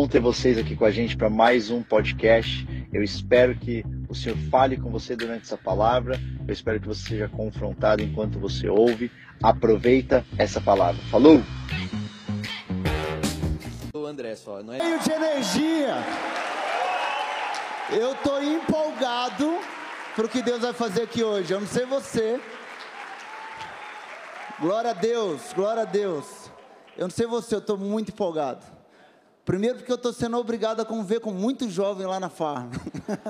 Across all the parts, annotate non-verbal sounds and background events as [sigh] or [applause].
Bom ter vocês aqui com a gente para mais um podcast. Eu espero que o Senhor fale com você durante essa palavra. Eu espero que você seja confrontado enquanto você ouve. Aproveita essa palavra. Falou! O André só, não é? Cheio de energia. Eu tô empolgado para o que Deus vai fazer aqui hoje. Eu não sei você. Glória a Deus, glória a Deus. Eu não sei você, eu estou muito empolgado. Primeiro porque eu estou sendo obrigado a conviver com muito jovem lá na farm.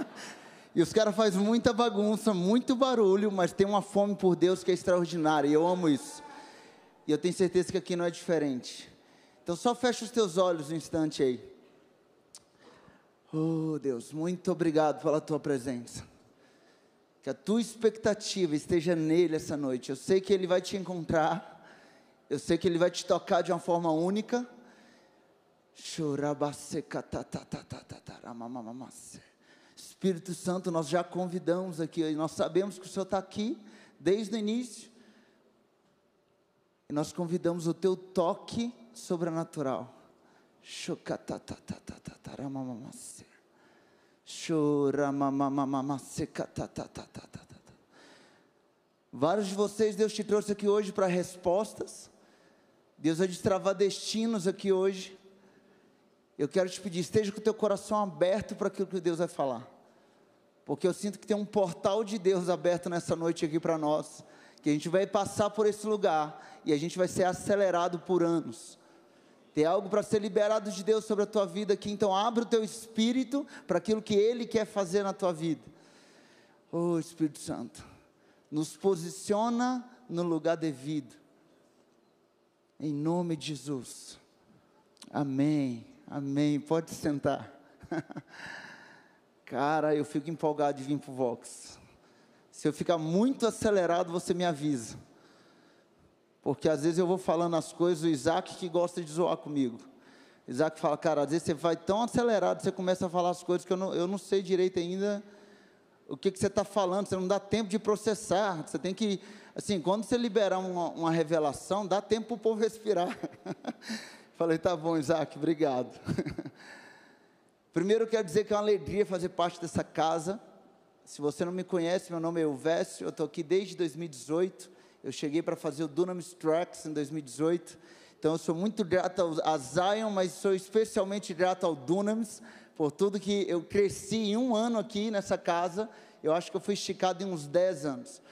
[laughs] e os caras fazem muita bagunça, muito barulho, mas tem uma fome por Deus que é extraordinária. E eu amo isso. E eu tenho certeza que aqui não é diferente. Então só fecha os teus olhos um instante aí. Oh Deus, muito obrigado pela tua presença. Que a tua expectativa esteja nele essa noite. Eu sei que ele vai te encontrar. Eu sei que ele vai te tocar de uma forma única. Espírito Santo, nós já convidamos aqui, nós sabemos que o Senhor está aqui desde o início, e nós convidamos o teu toque sobrenatural. Vários de vocês, Deus te trouxe aqui hoje para respostas. Deus vai destravar destinos aqui hoje. Eu quero te pedir, esteja com o teu coração aberto para aquilo que Deus vai falar. Porque eu sinto que tem um portal de Deus aberto nessa noite aqui para nós. Que a gente vai passar por esse lugar e a gente vai ser acelerado por anos. Tem algo para ser liberado de Deus sobre a tua vida aqui, então abre o teu espírito para aquilo que Ele quer fazer na tua vida. Oh Espírito Santo, nos posiciona no lugar devido. Em nome de Jesus. Amém. Amém. Pode sentar. [laughs] Cara, eu fico empolgado de vir para o Vox. Se eu ficar muito acelerado, você me avisa. Porque às vezes eu vou falando as coisas, o Isaac que gosta de zoar comigo. Isaac fala, cara, às vezes você vai tão acelerado, você começa a falar as coisas que eu não, eu não sei direito ainda o que, que você está falando, você não dá tempo de processar. Você tem que, assim, quando você liberar uma, uma revelação, dá tempo para o povo respirar. [laughs] Falei, tá bom, Isaac, obrigado. [laughs] Primeiro quero dizer que é uma alegria fazer parte dessa casa. Se você não me conhece, meu nome é Elvésio, eu estou aqui desde 2018. Eu cheguei para fazer o Dunamis Tracks em 2018. Então eu sou muito grato a Zion, mas sou especialmente grato ao Dunamis por tudo que eu cresci em um ano aqui nessa casa. Eu acho que eu fui esticado em uns 10 anos.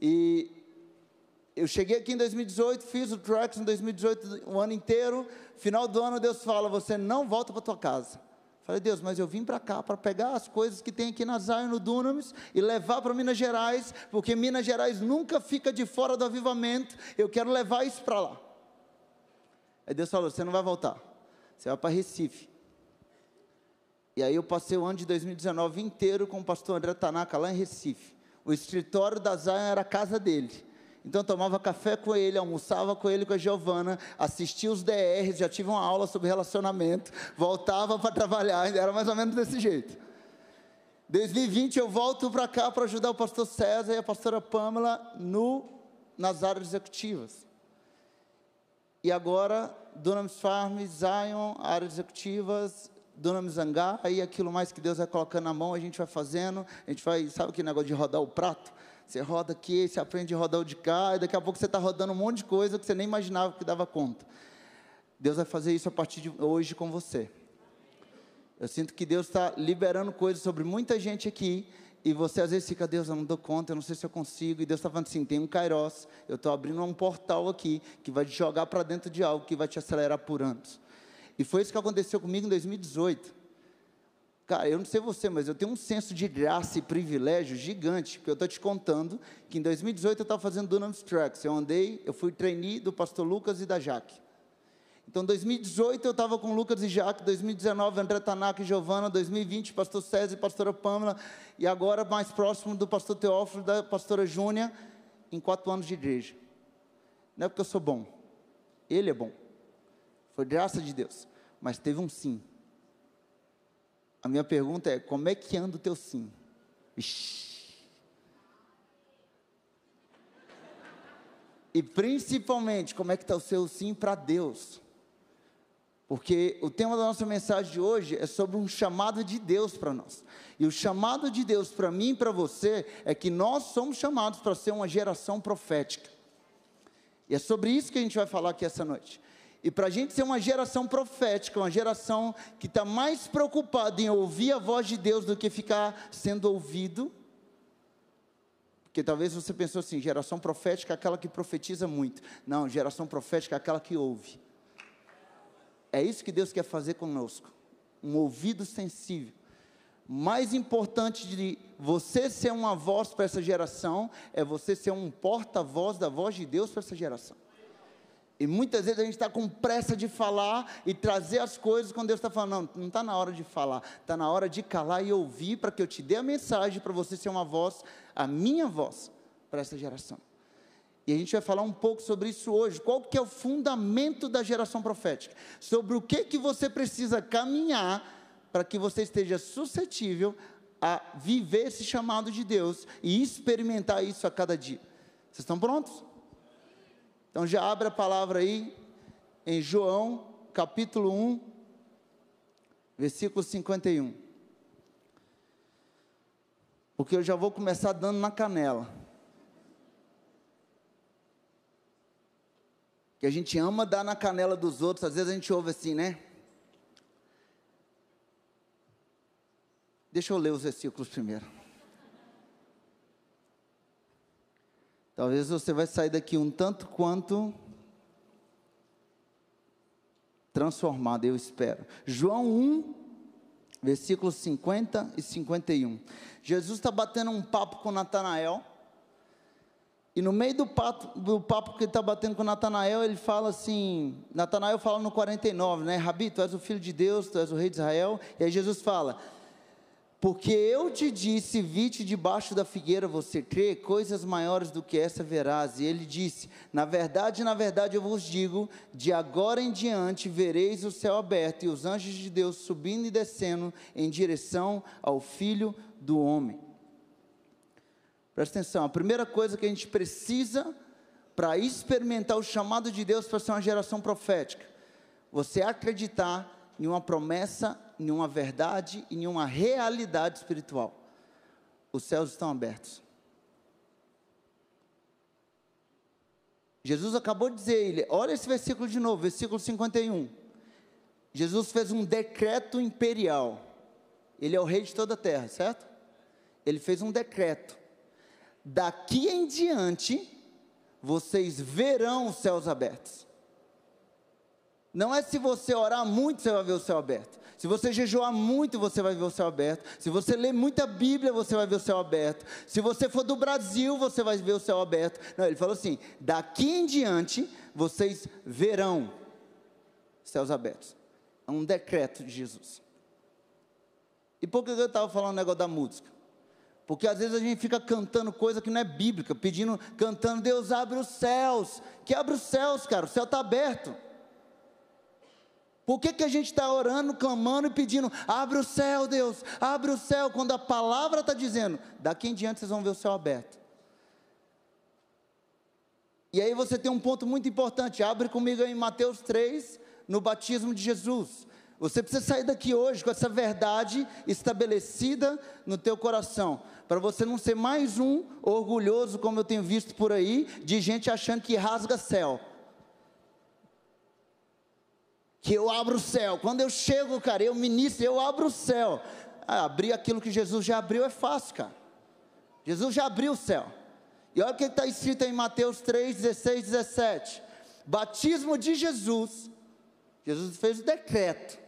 E eu cheguei aqui em 2018, fiz o Tracks em 2018 o ano inteiro. Final do ano Deus fala: "Você não volta para tua casa". Falei, Deus, mas eu vim para cá para pegar as coisas que tem aqui na Zion, no Dunamis, e levar para Minas Gerais, porque Minas Gerais nunca fica de fora do avivamento, eu quero levar isso para lá. Aí Deus falou: você não vai voltar, você vai para Recife. E aí eu passei o ano de 2019 inteiro com o pastor André Tanaka lá em Recife. O escritório da Zion era a casa dele. Então tomava café com ele, almoçava com ele com a Giovana, assistia os DRs, já tive uma aula sobre relacionamento, voltava para trabalhar, era mais ou menos desse jeito. 2020 eu volto para cá para ajudar o pastor César e a pastora Pamela no, nas áreas executivas. E agora, Dunamis Farm, Zion, áreas executivas, Dunamis Zangá, aí aquilo mais que Deus vai colocando na mão, a gente vai fazendo, a gente vai, sabe aquele negócio de rodar o prato? Você roda aqui, você aprende a rodar o de cá, e daqui a pouco você está rodando um monte de coisa que você nem imaginava que dava conta. Deus vai fazer isso a partir de hoje com você. Eu sinto que Deus está liberando coisas sobre muita gente aqui, e você às vezes fica, Deus, eu não dou conta, eu não sei se eu consigo, e Deus está falando assim: tem um Kairos, eu estou abrindo um portal aqui, que vai te jogar para dentro de algo que vai te acelerar por anos. E foi isso que aconteceu comigo em 2018. Cara, eu não sei você, mas eu tenho um senso de graça e privilégio gigante, porque eu estou te contando que em 2018 eu estava fazendo Dunamis Tracks. Eu andei, eu fui trainee do pastor Lucas e da Jaque. Então, 2018 eu estava com Lucas e Jaque, 2019 André Tanaka e Giovana, 2020 pastor César e pastora Pâmela, e agora mais próximo do pastor Teófilo da pastora Júnia, em quatro anos de igreja. Não é porque eu sou bom, ele é bom, foi graça de Deus, mas teve um sim. A minha pergunta é: como é que anda o teu sim? Ixi. E principalmente, como é que está o seu sim para Deus? Porque o tema da nossa mensagem de hoje é sobre um chamado de Deus para nós. E o chamado de Deus para mim e para você é que nós somos chamados para ser uma geração profética. E é sobre isso que a gente vai falar aqui essa noite. E para a gente ser uma geração profética, uma geração que está mais preocupada em ouvir a voz de Deus do que ficar sendo ouvido. Porque talvez você pensou assim: geração profética é aquela que profetiza muito. Não, geração profética é aquela que ouve. É isso que Deus quer fazer conosco. Um ouvido sensível. Mais importante de você ser uma voz para essa geração é você ser um porta-voz da voz de Deus para essa geração. E muitas vezes a gente está com pressa de falar e trazer as coisas quando Deus está falando. Não, está na hora de falar, está na hora de calar e ouvir para que eu te dê a mensagem para você ser uma voz, a minha voz, para essa geração. E a gente vai falar um pouco sobre isso hoje. Qual que é o fundamento da geração profética? Sobre o que que você precisa caminhar para que você esteja suscetível a viver esse chamado de Deus e experimentar isso a cada dia. Vocês estão prontos? Então já abre a palavra aí em João, capítulo 1, versículo 51. Porque eu já vou começar dando na canela. que a gente ama dar na canela dos outros, às vezes a gente ouve assim, né? Deixa eu ler os versículos primeiro. Talvez você vai sair daqui um tanto quanto transformado, eu espero. João 1, versículos 50 e 51. Jesus está batendo um papo com Natanael. E no meio do papo, do papo que ele está batendo com Natanael, ele fala assim: Natanael fala no 49, né? Rabi, tu és o filho de Deus, tu és o rei de Israel. E aí Jesus fala: Porque eu te disse, vi-te debaixo da figueira, você crê, coisas maiores do que essa verás. E ele disse: Na verdade, na verdade eu vos digo, de agora em diante vereis o céu aberto e os anjos de Deus subindo e descendo em direção ao filho do homem. Presta atenção, a primeira coisa que a gente precisa para experimentar o chamado de Deus para ser uma geração profética, você acreditar em uma promessa, em uma verdade, em uma realidade espiritual. Os céus estão abertos. Jesus acabou de dizer, ele, olha esse versículo de novo, versículo 51. Jesus fez um decreto imperial. Ele é o rei de toda a terra, certo? Ele fez um decreto daqui em diante, vocês verão os céus abertos. Não é se você orar muito, você vai ver o céu aberto. Se você jejuar muito, você vai ver o céu aberto. Se você ler muita Bíblia, você vai ver o céu aberto. Se você for do Brasil, você vai ver o céu aberto. Não, ele falou assim: daqui em diante, vocês verão céus abertos. É um decreto de Jesus. E por que eu estava falando o negócio da música? Porque às vezes a gente fica cantando coisa que não é bíblica, pedindo, cantando, Deus abre os céus. Que abre os céus, cara, o céu está aberto. Por que, que a gente está orando, clamando e pedindo, abre o céu, Deus, abre o céu, quando a palavra está dizendo, daqui em diante vocês vão ver o céu aberto. E aí você tem um ponto muito importante, abre comigo em Mateus 3, no batismo de Jesus. Você precisa sair daqui hoje com essa verdade estabelecida no teu coração para você não ser mais um orgulhoso, como eu tenho visto por aí, de gente achando que rasga céu. Que eu abro o céu. Quando eu chego, cara, eu ministro, eu abro o céu. Ah, abrir aquilo que Jesus já abriu é fácil, cara. Jesus já abriu o céu. E olha o que está escrito em Mateus 3, 16, 17. Batismo de Jesus. Jesus fez o decreto.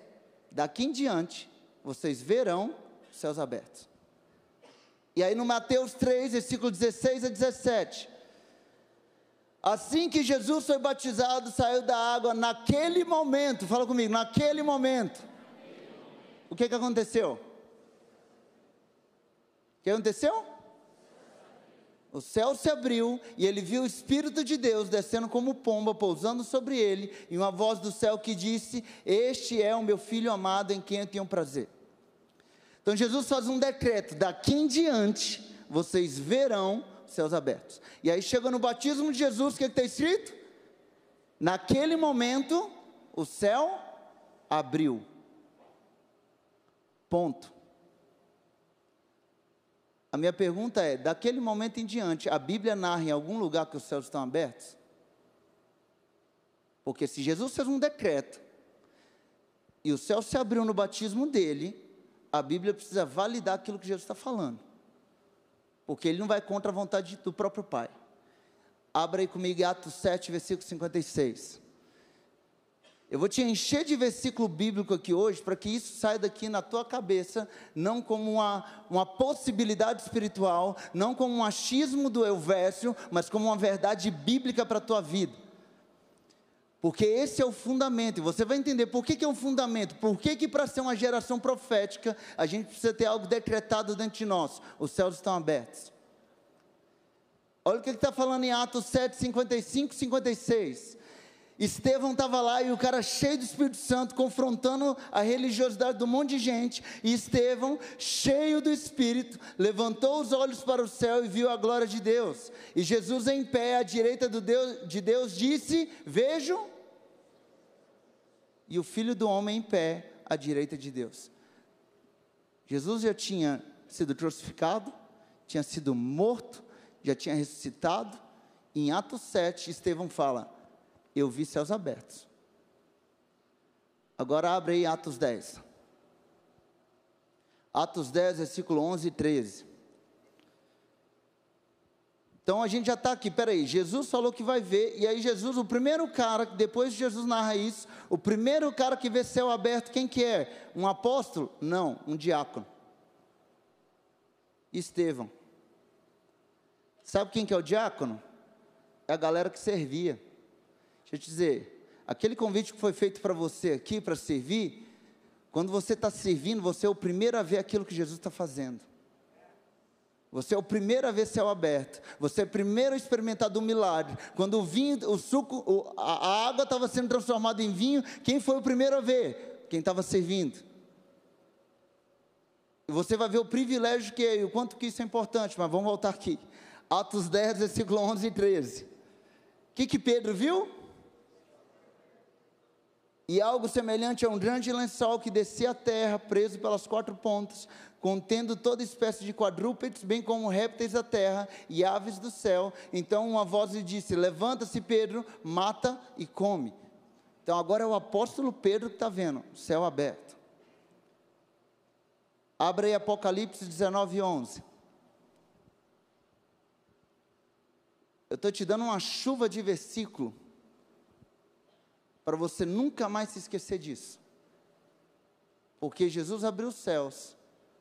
Daqui em diante, vocês verão os céus abertos. E aí no Mateus 3, versículo 16 a 17. Assim que Jesus foi batizado, saiu da água, naquele momento, fala comigo, naquele momento. O que, que aconteceu? O que aconteceu? O céu se abriu e ele viu o Espírito de Deus descendo como pomba, pousando sobre ele, e uma voz do céu que disse: Este é o meu filho amado em quem eu tenho prazer. Então Jesus faz um decreto: daqui em diante vocês verão céus abertos. E aí chega no batismo de Jesus, o que está escrito? Naquele momento o céu abriu. Ponto. A minha pergunta é: daquele momento em diante, a Bíblia narra em algum lugar que os céus estão abertos? Porque se Jesus fez um decreto e o céu se abriu no batismo dele, a Bíblia precisa validar aquilo que Jesus está falando. Porque ele não vai contra a vontade do próprio Pai. Abra aí comigo Atos 7, versículo 56. Eu vou te encher de versículo bíblico aqui hoje, para que isso saia daqui na tua cabeça, não como uma, uma possibilidade espiritual, não como um achismo do Elvésio, mas como uma verdade bíblica para a tua vida. Porque esse é o fundamento, e você vai entender por que, que é um fundamento, por que, que para ser uma geração profética, a gente precisa ter algo decretado dentro de nós, os céus estão abertos. Olha o que está falando em Atos 7, 55, 56. Estevão estava lá e o cara cheio do Espírito Santo, confrontando a religiosidade de um monte de gente. E Estevão, cheio do Espírito, levantou os olhos para o céu e viu a glória de Deus. E Jesus, em pé à direita Deus, de Deus, disse: Vejo. E o filho do homem em pé à direita de Deus. Jesus já tinha sido crucificado, tinha sido morto, já tinha ressuscitado. Em Atos 7, Estevão fala: eu vi céus abertos. Agora abre aí Atos 10. Atos 10, versículo 11 e 13. Então a gente já está aqui, peraí, Jesus falou que vai ver, e aí Jesus, o primeiro cara, depois de Jesus narra isso, o primeiro cara que vê céu aberto, quem que é? Um apóstolo? Não, um diácono. Estevão. Sabe quem que é o diácono? É a galera que servia. Deixa eu te dizer, aquele convite que foi feito para você aqui, para servir, quando você está servindo, você é o primeiro a ver aquilo que Jesus está fazendo. Você é o primeiro a ver céu aberto. Você é o primeiro a experimentar do milagre. Quando o vinho, o suco, a água estava sendo transformada em vinho, quem foi o primeiro a ver? Quem estava servindo. Você vai ver o privilégio que é e o quanto que isso é importante. Mas vamos voltar aqui. Atos 10, versículo 11 e 13. O que, que Pedro viu? E algo semelhante a um grande lençol que descia a terra, preso pelas quatro pontas, contendo toda espécie de quadrúpedes, bem como répteis da terra e aves do céu. Então uma voz lhe disse: Levanta-se, Pedro, mata e come. Então agora é o apóstolo Pedro que está vendo, céu aberto. Abre aí Apocalipse 19, 11. Eu estou te dando uma chuva de versículo para você nunca mais se esquecer disso. Porque Jesus abriu os céus,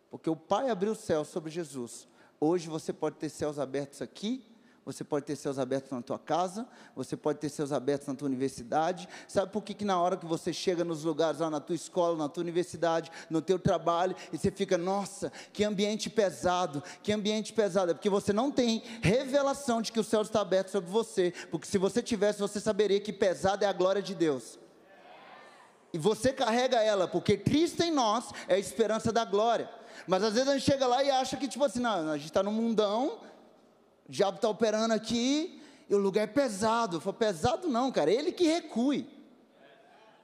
porque o Pai abriu os céus sobre Jesus. Hoje você pode ter céus abertos aqui você pode ter céus abertos na tua casa, você pode ter céus abertos na tua universidade. Sabe por que, que na hora que você chega nos lugares lá na tua escola, na tua universidade, no teu trabalho, e você fica, nossa, que ambiente pesado, que ambiente pesado, é porque você não tem revelação de que o céu está aberto sobre você, porque se você tivesse, você saberia que pesado é a glória de Deus. E você carrega ela, porque Cristo em nós é a esperança da glória. Mas às vezes a gente chega lá e acha que, tipo assim, não, a gente está no mundão, o diabo está operando aqui e o lugar é pesado. Falo, pesado não, cara, ele que recue.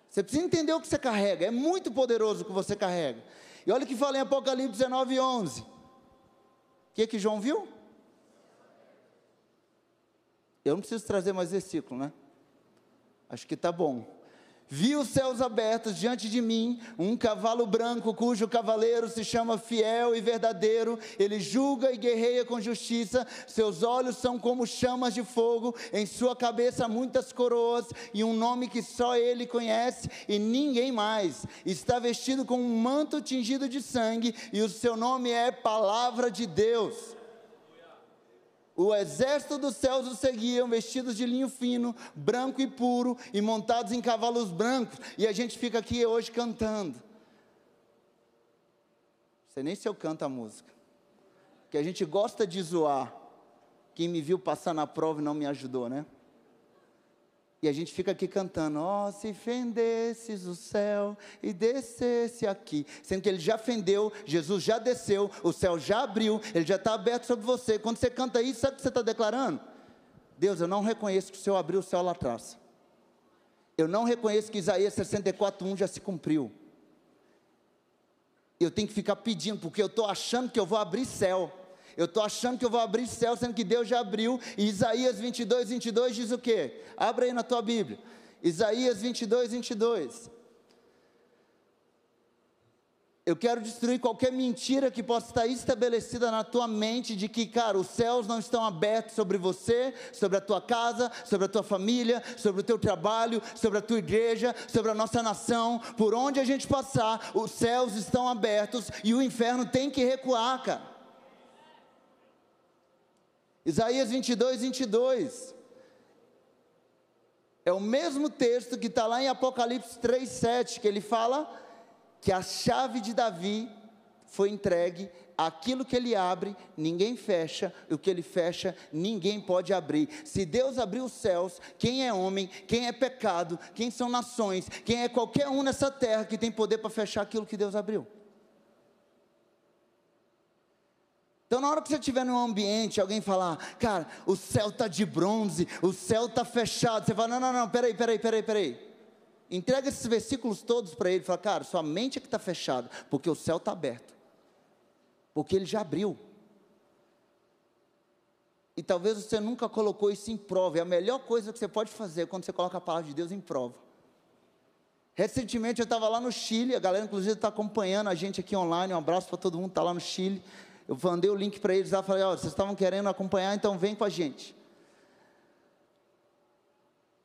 Você precisa entender o que você carrega, é muito poderoso o que você carrega. E olha o que fala em Apocalipse 19, 11. O que que João viu? Eu não preciso trazer mais versículo, né? Acho que está bom. Vi os céus abertos diante de mim, um cavalo branco, cujo cavaleiro se chama Fiel e Verdadeiro. Ele julga e guerreia com justiça. Seus olhos são como chamas de fogo. Em sua cabeça muitas coroas e um nome que só ele conhece e ninguém mais. Está vestido com um manto tingido de sangue e o seu nome é Palavra de Deus. O exército dos céus os seguiam, vestidos de linho fino, branco e puro, e montados em cavalos brancos. E a gente fica aqui hoje cantando. Não sei nem se eu canto a música. Que a gente gosta de zoar. Quem me viu passar na prova e não me ajudou, né? E a gente fica aqui cantando, ó, oh, se fendesses o céu e descesse aqui. Sendo que ele já fendeu, Jesus já desceu, o céu já abriu, ele já está aberto sobre você. Quando você canta isso, sabe o que você está declarando? Deus, eu não reconheço que o Senhor abriu o céu lá atrás. eu não reconheço que Isaías 64:1 já se cumpriu. Eu tenho que ficar pedindo, porque eu estou achando que eu vou abrir céu. Eu estou achando que eu vou abrir céu, sendo que Deus já abriu. E Isaías 22, 22 diz o quê? Abra aí na tua Bíblia. Isaías 22, 22. Eu quero destruir qualquer mentira que possa estar estabelecida na tua mente de que, cara, os céus não estão abertos sobre você, sobre a tua casa, sobre a tua família, sobre o teu trabalho, sobre a tua igreja, sobre a nossa nação. Por onde a gente passar, os céus estão abertos e o inferno tem que recuar, cara. Isaías 22, 22. É o mesmo texto que está lá em Apocalipse 3, 7, que ele fala que a chave de Davi foi entregue, aquilo que ele abre, ninguém fecha, e o que ele fecha, ninguém pode abrir. Se Deus abriu os céus, quem é homem, quem é pecado, quem são nações, quem é qualquer um nessa terra que tem poder para fechar aquilo que Deus abriu? Então, na hora que você estiver num ambiente, alguém falar, cara, o céu está de bronze, o céu está fechado, você fala, não, não, não, peraí, peraí, peraí, peraí. Entrega esses versículos todos para ele. Fala, cara, sua mente é que está fechada, porque o céu está aberto. Porque ele já abriu. E talvez você nunca colocou isso em prova. É a melhor coisa que você pode fazer quando você coloca a palavra de Deus em prova. Recentemente eu estava lá no Chile, a galera inclusive está acompanhando a gente aqui online. Um abraço para todo mundo que está lá no Chile. Eu mandei o link para eles lá, falei, ó, vocês estavam querendo acompanhar, então vem com a gente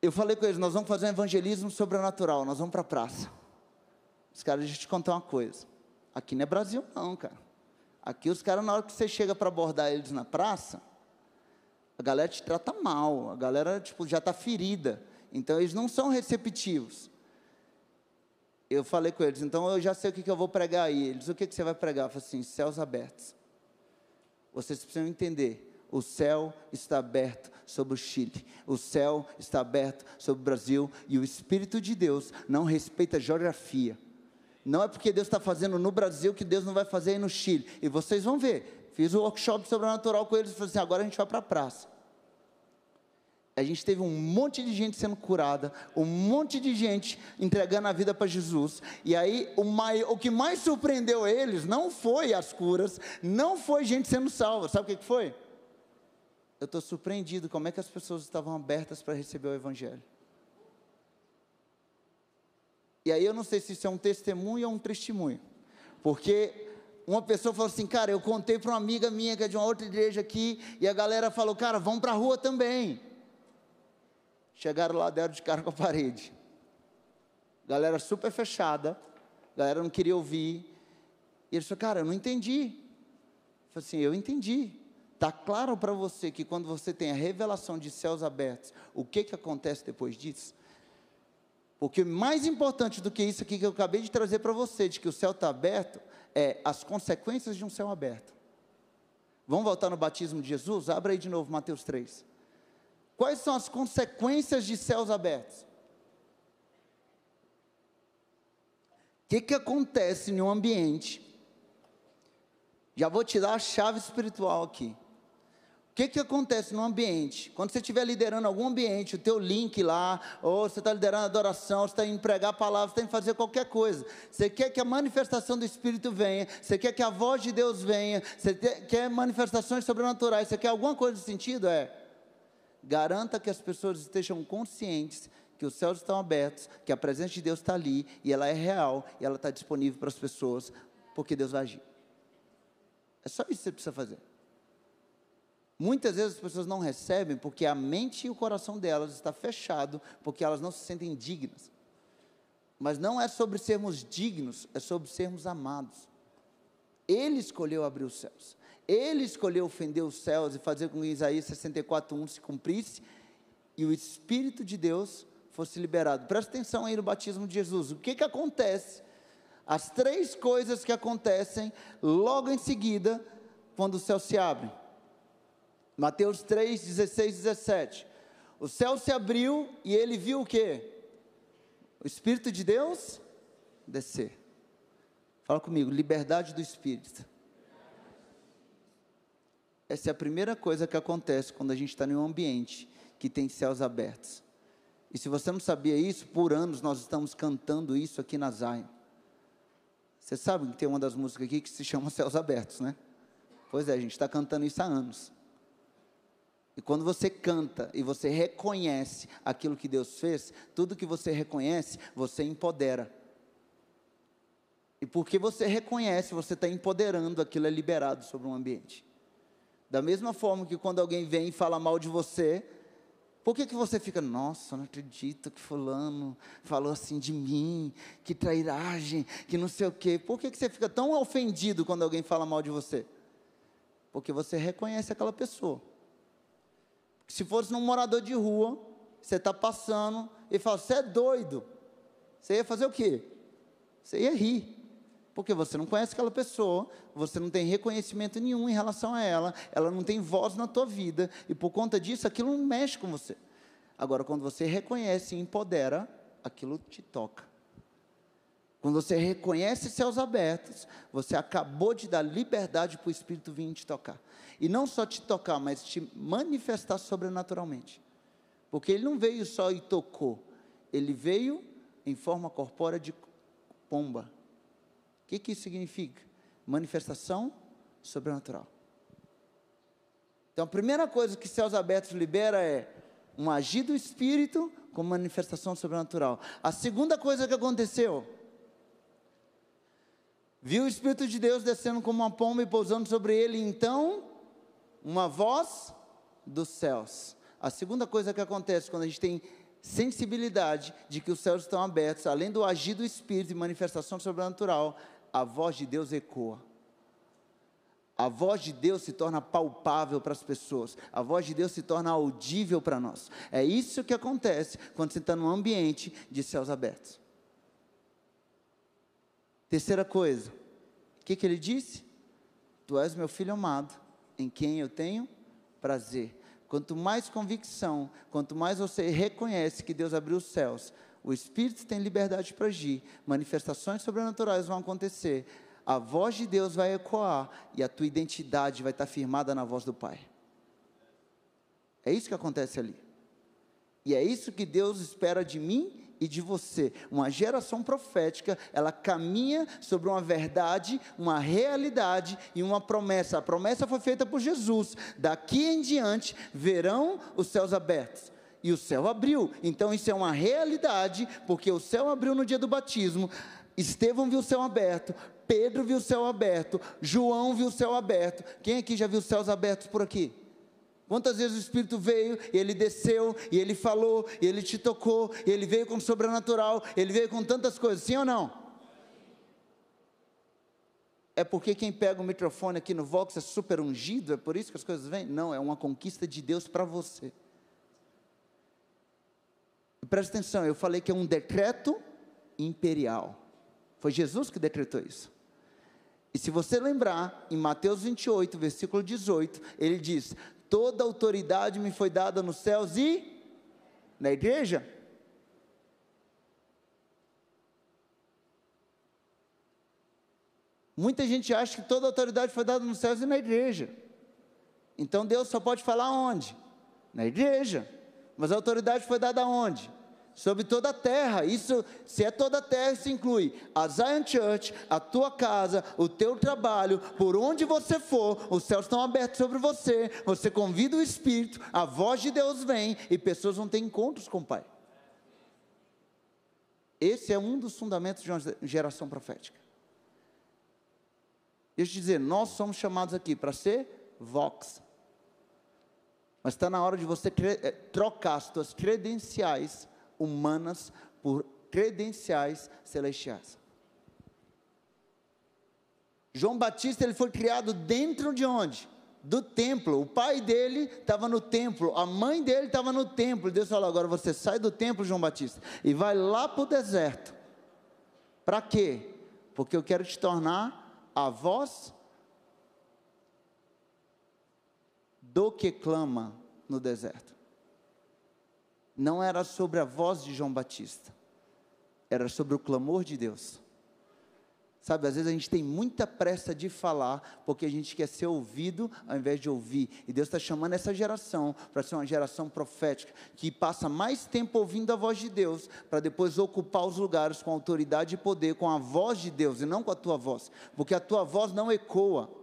eu falei com eles, nós vamos fazer um evangelismo sobrenatural, nós vamos para a praça. Os caras, deixa eu te contar uma coisa. Aqui não é Brasil não, cara. Aqui os caras, na hora que você chega para abordar eles na praça, a galera te trata mal, a galera tipo, já está ferida. Então eles não são receptivos. Eu falei com eles, então eu já sei o que, que eu vou pregar aí. Eles, o que, que você vai pregar? Eu falei assim, céus abertos. Vocês precisam entender o céu está aberto sobre o Chile, o céu está aberto sobre o Brasil e o Espírito de Deus não respeita geografia. Não é porque Deus está fazendo no Brasil que Deus não vai fazer aí no Chile. E vocês vão ver. Fiz o um workshop sobrenatural com eles e falei assim: agora a gente vai para a praça. A gente teve um monte de gente sendo curada, um monte de gente entregando a vida para Jesus. E aí, o, mai, o que mais surpreendeu eles não foi as curas, não foi gente sendo salva. Sabe o que, foi? eu estou surpreendido como é que as pessoas estavam abertas para receber o Evangelho. E aí eu não sei se isso é um testemunho ou um testemunho, porque uma pessoa falou assim, cara, eu contei para uma amiga minha que é de uma outra igreja aqui, e a galera falou, cara, vamos para a rua também. Chegaram lá, deram de cara com a parede. Galera super fechada, galera não queria ouvir. E ele falou, cara, eu não entendi. Eu falei assim, eu entendi. Está claro para você que quando você tem a revelação de céus abertos, o que, que acontece depois disso? Porque mais importante do que isso aqui que eu acabei de trazer para você, de que o céu está aberto, é as consequências de um céu aberto. Vamos voltar no batismo de Jesus? Abra aí de novo Mateus 3. Quais são as consequências de céus abertos? O que, que acontece em um ambiente? Já vou te dar a chave espiritual aqui. O que, que acontece no ambiente? Quando você estiver liderando algum ambiente, o teu link lá, ou você está liderando adoração, você está indo pregar a palavra, você está indo fazer qualquer coisa. Você quer que a manifestação do Espírito venha, você quer que a voz de Deus venha, você quer manifestações sobrenaturais, você quer alguma coisa nesse sentido? É. Garanta que as pessoas estejam conscientes que os céus estão abertos, que a presença de Deus está ali, e ela é real, e ela está disponível para as pessoas, porque Deus vai agir. É só isso que você precisa fazer. Muitas vezes as pessoas não recebem porque a mente e o coração delas está fechado, porque elas não se sentem dignas. Mas não é sobre sermos dignos, é sobre sermos amados. Ele escolheu abrir os céus. Ele escolheu ofender os céus e fazer com que Isaías 64:1 se cumprisse e o espírito de Deus fosse liberado. Presta atenção aí no batismo de Jesus. O que que acontece? As três coisas que acontecem logo em seguida quando o céu se abre. Mateus 3, 16, 17. O céu se abriu e ele viu o que? O Espírito de Deus descer. Fala comigo, liberdade do Espírito. Essa é a primeira coisa que acontece quando a gente está em um ambiente que tem céus abertos. E se você não sabia isso, por anos nós estamos cantando isso aqui na Zion. Você sabe que tem uma das músicas aqui que se chama [laughs] Céus Abertos, né? Pois é, a gente está cantando isso há anos. E quando você canta e você reconhece aquilo que Deus fez, tudo que você reconhece, você empodera. E porque você reconhece, você está empoderando, aquilo é liberado sobre um ambiente. Da mesma forma que quando alguém vem e fala mal de você, por que, que você fica, nossa, não acredito que fulano falou assim de mim, que trairagem, que não sei o quê. Por que, que você fica tão ofendido quando alguém fala mal de você? Porque você reconhece aquela pessoa. Se fosse num morador de rua, você está passando e fala, você é doido. Você ia fazer o quê? Você ia rir. Porque você não conhece aquela pessoa, você não tem reconhecimento nenhum em relação a ela, ela não tem voz na tua vida, e por conta disso aquilo não mexe com você. Agora, quando você reconhece e empodera, aquilo te toca. Quando você reconhece céus abertos, você acabou de dar liberdade para o Espírito vir te tocar. E não só te tocar, mas te manifestar sobrenaturalmente. Porque ele não veio só e tocou, ele veio em forma corpórea de pomba. Que, que isso significa? Manifestação sobrenatural. Então, a primeira coisa que céus abertos libera é um agir do Espírito com manifestação sobrenatural. A segunda coisa que aconteceu, viu o Espírito de Deus descendo como uma pomba e pousando sobre ele, então, uma voz dos céus. A segunda coisa que acontece quando a gente tem sensibilidade de que os céus estão abertos, além do agir do Espírito e manifestação sobrenatural, a voz de Deus ecoa. A voz de Deus se torna palpável para as pessoas. A voz de Deus se torna audível para nós. É isso que acontece quando você está num ambiente de céus abertos. Terceira coisa, o que, que ele disse? Tu és meu filho amado, em quem eu tenho prazer. Quanto mais convicção, quanto mais você reconhece que Deus abriu os céus, o Espírito tem liberdade para agir, manifestações sobrenaturais vão acontecer, a voz de Deus vai ecoar e a tua identidade vai estar firmada na voz do Pai. É isso que acontece ali. E é isso que Deus espera de mim e de você. Uma geração profética, ela caminha sobre uma verdade, uma realidade e uma promessa. A promessa foi feita por Jesus. Daqui em diante verão os céus abertos e o céu abriu. Então isso é uma realidade, porque o céu abriu no dia do batismo. Estevão viu o céu aberto, Pedro viu o céu aberto, João viu o céu aberto. Quem aqui já viu os céus abertos por aqui? Quantas vezes o Espírito veio, ele desceu, e ele falou, e ele te tocou, e ele veio com sobrenatural, ele veio com tantas coisas, sim ou não? É porque quem pega o microfone aqui no Vox é super ungido, é por isso que as coisas vêm? Não, é uma conquista de Deus para você. Presta atenção, eu falei que é um decreto imperial. Foi Jesus que decretou isso. E se você lembrar, em Mateus 28, versículo 18, ele diz: Toda autoridade me foi dada nos céus e na igreja. Muita gente acha que toda autoridade foi dada nos céus e na igreja. Então Deus só pode falar onde? Na igreja. Mas a autoridade foi dada aonde? Sobre toda a terra. Isso, se é toda a terra, isso inclui a Zion Church, a tua casa, o teu trabalho, por onde você for, os céus estão abertos sobre você. Você convida o Espírito, a voz de Deus vem e pessoas vão ter encontros com o Pai. Esse é um dos fundamentos de uma geração profética. Deixa eu te dizer, nós somos chamados aqui para ser Vox, mas está na hora de você eh, trocar as suas credenciais humanas por credenciais celestiais. João Batista ele foi criado dentro de onde? Do templo. O pai dele estava no templo, a mãe dele estava no templo. Deus falou: agora você sai do templo, João Batista, e vai lá para o deserto. Para quê? Porque eu quero te tornar a voz do que clama no deserto. Não era sobre a voz de João Batista, era sobre o clamor de Deus. Sabe, às vezes a gente tem muita pressa de falar, porque a gente quer ser ouvido ao invés de ouvir. E Deus está chamando essa geração para ser uma geração profética, que passa mais tempo ouvindo a voz de Deus, para depois ocupar os lugares com autoridade e poder, com a voz de Deus e não com a tua voz, porque a tua voz não ecoa.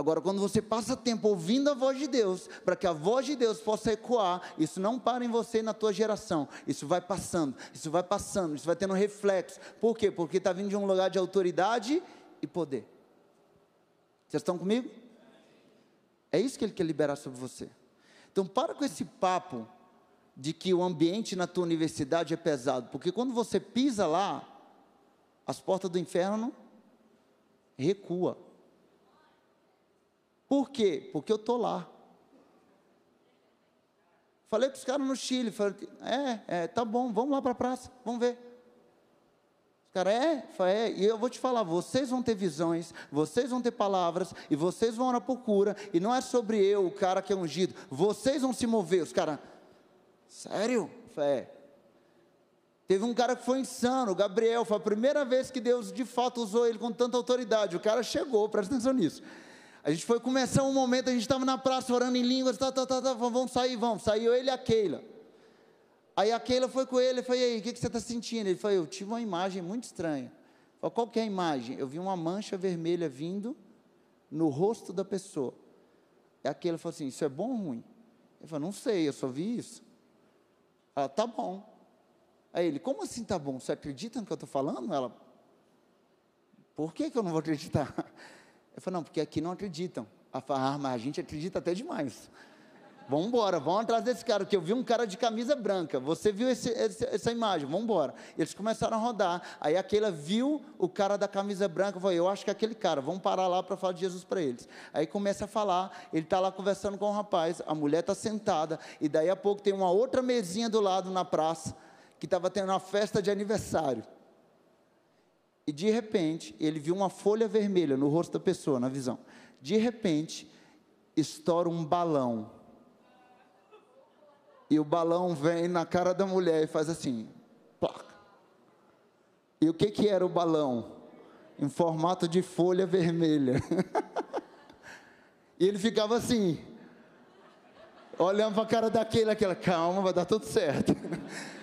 Agora, quando você passa tempo ouvindo a voz de Deus, para que a voz de Deus possa ecoar, isso não para em você e na tua geração. Isso vai passando, isso vai passando, isso vai tendo reflexo. Por quê? Porque está vindo de um lugar de autoridade e poder. Vocês estão comigo? É isso que ele quer liberar sobre você. Então, para com esse papo de que o ambiente na tua universidade é pesado, porque quando você pisa lá, as portas do inferno recua. Por quê? Porque eu estou lá. Falei para os caras no Chile, falei, é, é, tá bom, vamos lá para a praça, vamos ver. Os caras, é, falei, é, e eu vou te falar, vocês vão ter visões, vocês vão ter palavras, e vocês vão orar por cura, e não é sobre eu, o cara que é ungido, vocês vão se mover. Os caras, sério? Falei, é. Teve um cara que foi insano, o Gabriel, foi a primeira vez que Deus de fato usou ele com tanta autoridade. O cara chegou, presta atenção nisso. A gente foi começar um momento, a gente estava na praça orando em línguas, tá, tá, tá, tá, vamos sair, vamos. Saiu ele e a Keila. Aí a Keila foi com ele e falou, e aí, o que, que você está sentindo? Ele falou, eu tive uma imagem muito estranha. Falei, qual que é a imagem? Eu vi uma mancha vermelha vindo no rosto da pessoa. E a Keila falou assim, isso é bom ou ruim? Ele falou, não sei, eu só vi isso. Ela, tá bom. Aí ele, como assim tá bom? Você acredita no que eu estou falando? Ela, por que, que eu não vou acreditar? Eu falei, não, porque aqui não acreditam. Ela falou, ah, mas a gente acredita até demais. Vamos embora, vamos atrás desse cara, que eu vi um cara de camisa branca. Você viu esse, esse, essa imagem? Vamos embora. Eles começaram a rodar. Aí aquela viu o cara da camisa branca, falou: Eu acho que é aquele cara, vamos parar lá para falar de Jesus para eles. Aí começa a falar, ele está lá conversando com o rapaz, a mulher está sentada, e daí a pouco tem uma outra mesinha do lado na praça, que estava tendo uma festa de aniversário. E de repente, ele viu uma folha vermelha no rosto da pessoa, na visão. De repente, estoura um balão. E o balão vem na cara da mulher e faz assim, placa. E o que que era o balão? Em formato de folha vermelha. [laughs] e ele ficava assim, olhando para a cara daquele, aquela, calma, vai dar tudo certo. [laughs]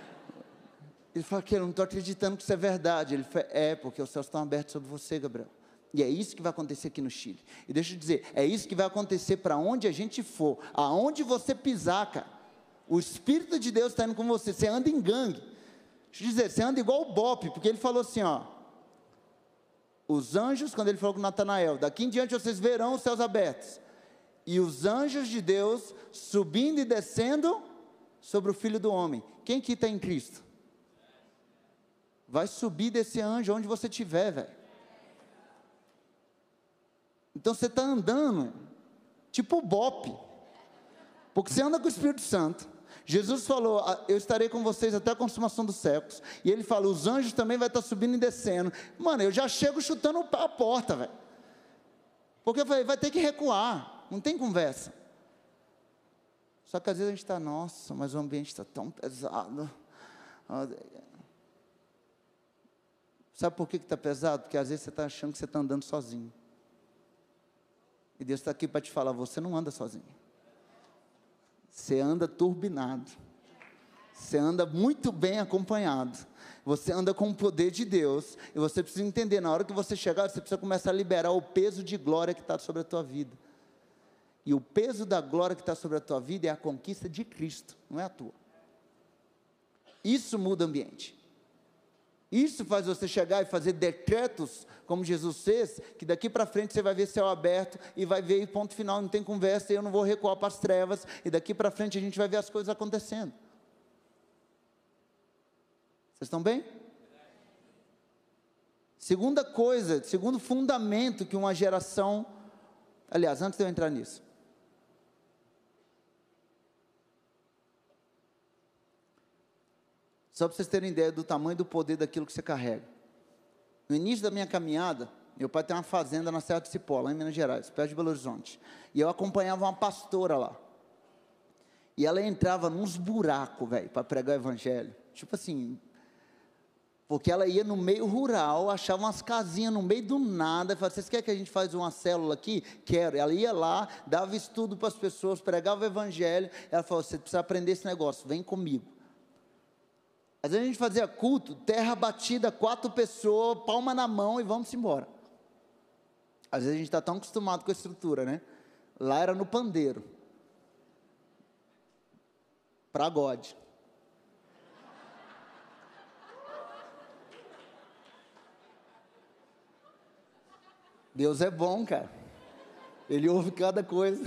Ele fala que eu não estou acreditando que isso é verdade. Ele fala, é, porque os céus estão abertos sobre você, Gabriel. E é isso que vai acontecer aqui no Chile. E deixa eu dizer, é isso que vai acontecer para onde a gente for, aonde você pisar, cara. O Espírito de Deus está indo com você. Você anda em gangue. Deixa eu dizer, você anda igual o Bop, porque ele falou assim, ó. Os anjos, quando ele falou com Natanael, daqui em diante vocês verão os céus abertos. E os anjos de Deus subindo e descendo sobre o Filho do Homem. Quem que está em Cristo? Vai subir desse anjo onde você estiver, velho. Então você está andando, tipo bope, porque você anda com o Espírito Santo. Jesus falou: ah, Eu estarei com vocês até a consumação dos séculos. E ele fala: Os anjos também vão estar subindo e descendo. Mano, eu já chego chutando a porta, velho. Porque eu falei: Vai ter que recuar, não tem conversa. Só que às vezes a gente está, nossa, mas o ambiente está tão pesado. Sabe por que está pesado? Porque às vezes você está achando que você está andando sozinho. E Deus está aqui para te falar: você não anda sozinho. Você anda turbinado. Você anda muito bem acompanhado. Você anda com o poder de Deus. E você precisa entender: na hora que você chegar, você precisa começar a liberar o peso de glória que está sobre a tua vida. E o peso da glória que está sobre a tua vida é a conquista de Cristo, não é a tua. Isso muda o ambiente. Isso faz você chegar e fazer decretos, como Jesus fez, que daqui para frente você vai ver céu aberto e vai ver ponto final, não tem conversa, e eu não vou recuar para as trevas, e daqui para frente a gente vai ver as coisas acontecendo. Vocês estão bem? Segunda coisa, segundo fundamento que uma geração. Aliás, antes de eu entrar nisso, Só para vocês terem ideia do tamanho do poder daquilo que você carrega. No início da minha caminhada, meu pai tem uma fazenda na Serra do Cipó, lá em Minas Gerais, perto de Belo Horizonte. E eu acompanhava uma pastora lá. E ela entrava nos buracos, velho, para pregar o evangelho. Tipo assim, Porque ela ia no meio rural, achava umas casinhas no meio do nada, e falava, vocês querem que a gente faça uma célula aqui? Quero. Ela ia lá, dava estudo para as pessoas, pregava o evangelho. Ela falou, você precisa aprender esse negócio, vem comigo. Às vezes a gente fazia culto, terra batida, quatro pessoas, palma na mão e vamos embora. Às vezes a gente está tão acostumado com a estrutura, né? Lá era no pandeiro. Para God. Deus é bom, cara. Ele ouve cada coisa.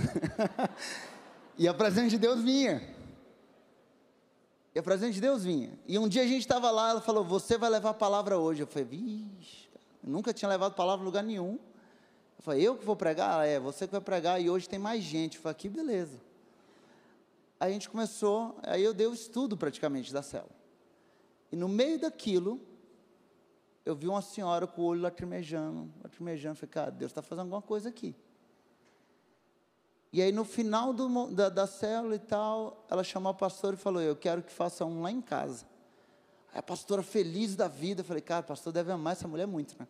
[laughs] e a presença de Deus vinha. E a presença de Deus vinha. E um dia a gente estava lá, ela falou: Você vai levar a palavra hoje. Eu falei: Vixe, nunca tinha levado palavra em lugar nenhum. Eu falei: Eu que vou pregar? É, você que vai pregar. E hoje tem mais gente. Eu falei: Que beleza. Aí a gente começou, aí eu dei o estudo praticamente da célula. E no meio daquilo, eu vi uma senhora com o olho lacrimejando, lacrimejando. Falei, cara, Deus está fazendo alguma coisa aqui. E aí, no final do, da, da célula e tal, ela chamou a pastora e falou: Eu quero que faça um lá em casa. Aí a pastora, feliz da vida, eu falei: Cara, pastor deve amar essa mulher muito, né?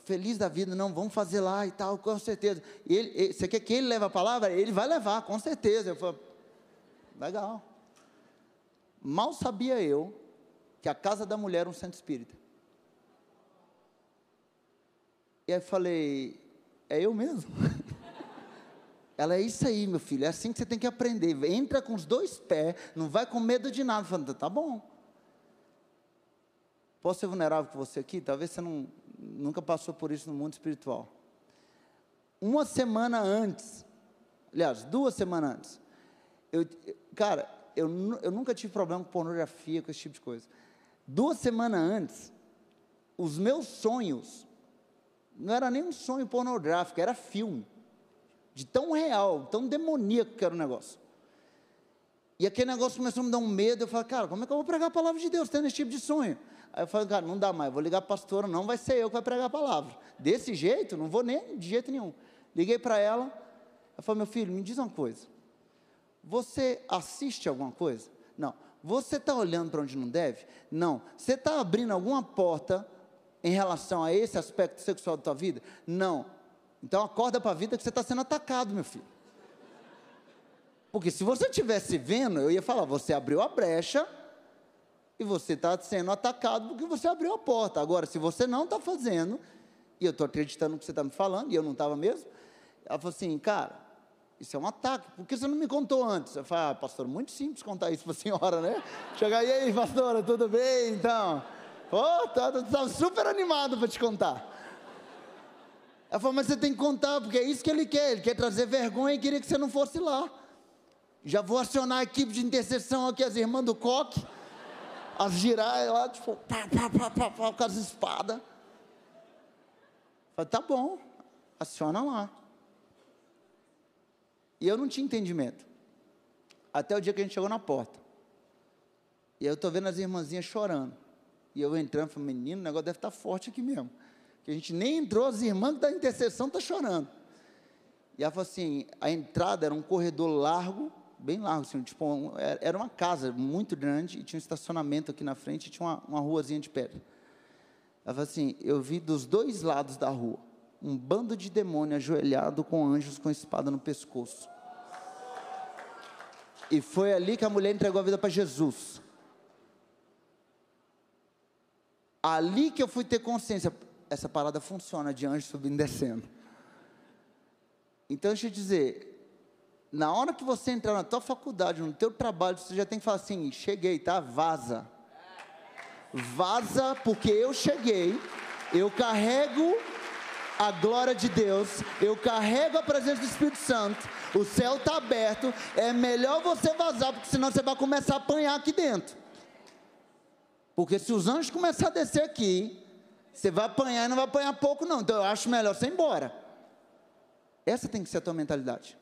Feliz da vida, não, vamos fazer lá e tal, com certeza. E ele, ele, você quer que ele leve a palavra? Ele vai levar, com certeza. Eu falei: Legal. Mal sabia eu que a casa da mulher era um centro espírita. E aí falei, é eu mesmo? [laughs] Ela é isso aí, meu filho, é assim que você tem que aprender. Entra com os dois pés, não vai com medo de nada. Falando, tá bom. Posso ser vulnerável com você aqui? Talvez você não, nunca passou por isso no mundo espiritual. Uma semana antes, aliás, duas semanas antes, eu, cara, eu, eu nunca tive problema com pornografia, com esse tipo de coisa. Duas semanas antes, os meus sonhos não era nem um sonho pornográfico, era filme. De tão real, tão demoníaco que era o negócio. E aquele negócio começou a me dar um medo. Eu falei, cara, como é que eu vou pregar a palavra de Deus tendo esse tipo de sonho? Aí eu falei, cara, não dá mais, vou ligar para a pastora, não vai ser eu que vai pregar a palavra. Desse jeito, não vou nem de jeito nenhum. Liguei para ela, eu falei, meu filho, me diz uma coisa. Você assiste alguma coisa? Não. Você está olhando para onde não deve? Não. Você está abrindo alguma porta em relação a esse aspecto sexual da tua vida? Não. Então acorda para a vida que você está sendo atacado, meu filho. Porque se você estivesse vendo, eu ia falar, você abriu a brecha e você está sendo atacado porque você abriu a porta. Agora, se você não está fazendo, e eu estou acreditando no que você está me falando, e eu não estava mesmo, ela falou assim, cara, isso é um ataque, por que você não me contou antes? Eu falei, ah, pastor, muito simples contar isso para a senhora, né? [laughs] Chegar, e aí, pastora, tudo bem? Então, Oh, estava tá, super animado para te contar. Ela falou, mas você tem que contar, porque é isso que ele quer. Ele quer trazer vergonha e queria que você não fosse lá. Já vou acionar a equipe de intercessão aqui, as irmãs do coque, as girar lá, tipo, pá, pá, pá, pá, pá, com as espadas. Falei, tá bom, aciona lá. E eu não tinha entendimento. Até o dia que a gente chegou na porta. E eu estou vendo as irmãzinhas chorando. E eu entrando, falei, menino, o negócio deve estar tá forte aqui mesmo. Que a gente nem entrou, as irmãs da intercessão estão tá chorando. E ela falou assim: a entrada era um corredor largo, bem largo, assim, tipo, era uma casa muito grande e tinha um estacionamento aqui na frente e tinha uma, uma ruazinha de pedra. Ela falou assim: eu vi dos dois lados da rua um bando de demônio ajoelhado com anjos com espada no pescoço. E foi ali que a mulher entregou a vida para Jesus. Ali que eu fui ter consciência, essa parada funciona de anjo subindo e descendo. Então, deixa eu dizer, na hora que você entrar na tua faculdade, no teu trabalho, você já tem que falar assim, cheguei, tá? Vaza. Vaza, porque eu cheguei, eu carrego a glória de Deus, eu carrego a presença do Espírito Santo, o céu está aberto, é melhor você vazar, porque senão você vai começar a apanhar aqui dentro. Porque se os anjos começarem a descer aqui, você vai apanhar e não vai apanhar pouco, não. Então eu acho melhor você ir embora. Essa tem que ser a tua mentalidade.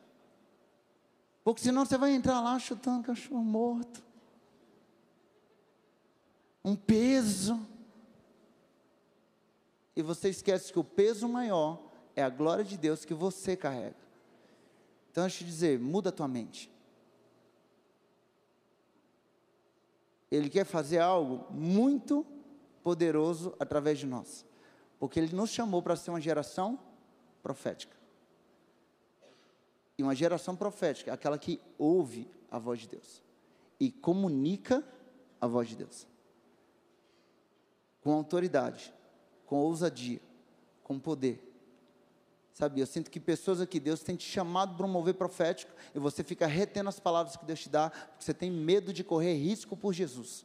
Porque senão você vai entrar lá chutando cachorro morto. Um peso. E você esquece que o peso maior é a glória de Deus que você carrega. Então deixa eu te dizer, muda a tua mente. Ele quer fazer algo muito poderoso através de nós. Porque Ele nos chamou para ser uma geração profética. E uma geração profética, aquela que ouve a voz de Deus e comunica a voz de Deus. Com autoridade, com ousadia, com poder. Sabe, eu sinto que pessoas aqui, Deus tem te chamado para um mover profético e você fica retendo as palavras que Deus te dá, porque você tem medo de correr risco por Jesus.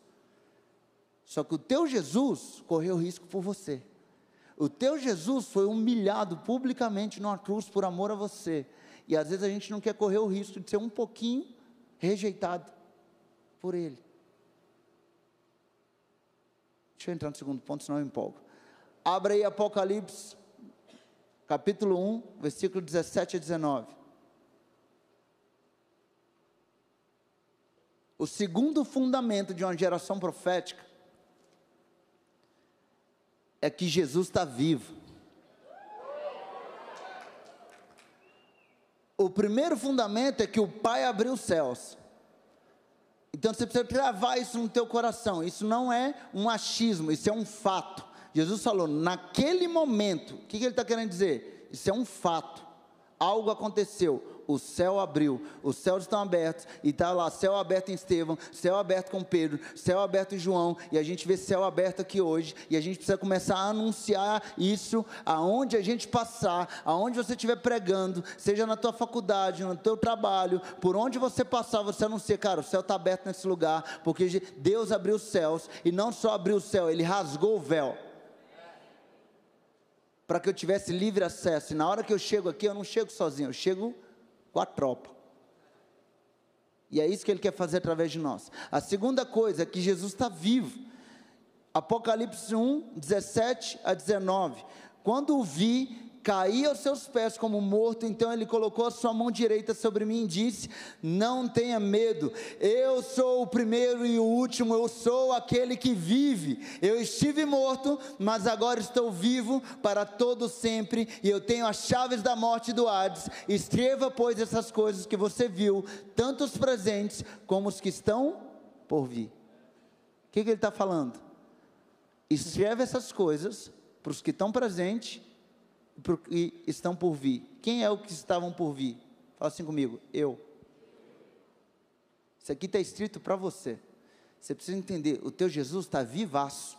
Só que o teu Jesus correu risco por você. O teu Jesus foi humilhado publicamente numa cruz por amor a você. E às vezes a gente não quer correr o risco de ser um pouquinho rejeitado por Ele. Deixa eu entrar no segundo ponto, senão eu empolgo. Abra aí Apocalipse, capítulo 1, versículo 17 a 19. O segundo fundamento de uma geração profética é que Jesus está vivo. O primeiro fundamento é que o Pai abriu os céus. Então você precisa gravar isso no teu coração. Isso não é um achismo, isso é um fato. Jesus falou, naquele momento, o que, que ele está querendo dizer? Isso é um fato. Algo aconteceu o céu abriu, os céus estão abertos, e está lá, céu aberto em Estevão, céu aberto com Pedro, céu aberto em João, e a gente vê céu aberto aqui hoje, e a gente precisa começar a anunciar isso aonde a gente passar, aonde você estiver pregando, seja na tua faculdade, no teu trabalho, por onde você passar, você anuncia, cara, o céu está aberto nesse lugar, porque Deus abriu os céus, e não só abriu o céu, ele rasgou o véu para que eu tivesse livre acesso. E na hora que eu chego aqui, eu não chego sozinho, eu chego com a tropa. E é isso que ele quer fazer através de nós. A segunda coisa é que Jesus está vivo. Apocalipse 1, 17 a 19. Quando o vi, caí aos seus pés como morto, então ele colocou a sua mão direita sobre mim e disse: Não tenha medo, eu sou o primeiro e o último, eu sou aquele que vive. Eu estive morto, mas agora estou vivo para todo sempre, e eu tenho as chaves da morte do Hades. Escreva, pois, essas coisas que você viu, tanto os presentes como os que estão por vir. O que, que ele está falando? Escreve essas coisas para os que estão presentes e estão por vir. Quem é o que estavam por vir? Fala assim comigo, eu. Isso aqui está escrito para você. Você precisa entender, o teu Jesus está vivaço.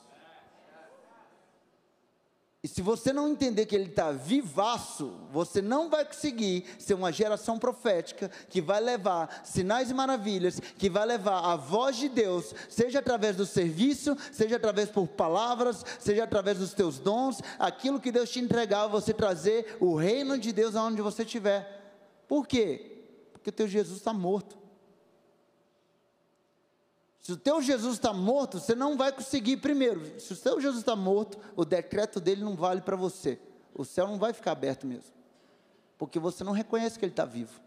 E se você não entender que ele está vivaço, você não vai conseguir ser uma geração profética que vai levar sinais e maravilhas, que vai levar a voz de Deus, seja através do serviço, seja através por palavras, seja através dos teus dons, aquilo que Deus te entregar, você trazer o reino de Deus aonde você estiver. Por quê? Porque o teu Jesus está morto. Se o teu Jesus está morto, você não vai conseguir primeiro. Se o teu Jesus está morto, o decreto dele não vale para você. O céu não vai ficar aberto mesmo. Porque você não reconhece que ele está vivo.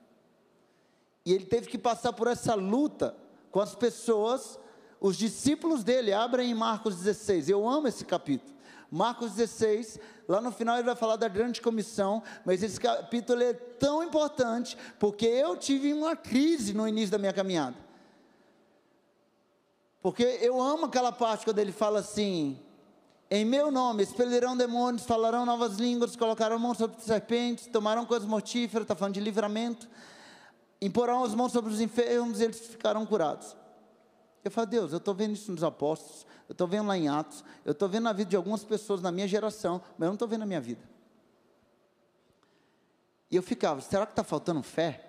E ele teve que passar por essa luta com as pessoas, os discípulos dele. Abrem em Marcos 16. Eu amo esse capítulo. Marcos 16, lá no final ele vai falar da grande comissão, mas esse capítulo é tão importante porque eu tive uma crise no início da minha caminhada. Porque eu amo aquela parte quando ele fala assim: em meu nome expelirão demônios, falarão novas línguas, colocarão mãos sobre serpentes, tomarão coisas mortíferas, está falando de livramento, imporão as mãos sobre os enfermos e eles ficarão curados. Eu falo, Deus, eu estou vendo isso nos apóstolos, eu estou vendo lá em Atos, eu estou vendo na vida de algumas pessoas na minha geração, mas eu não estou vendo na minha vida. E eu ficava, será que está faltando fé?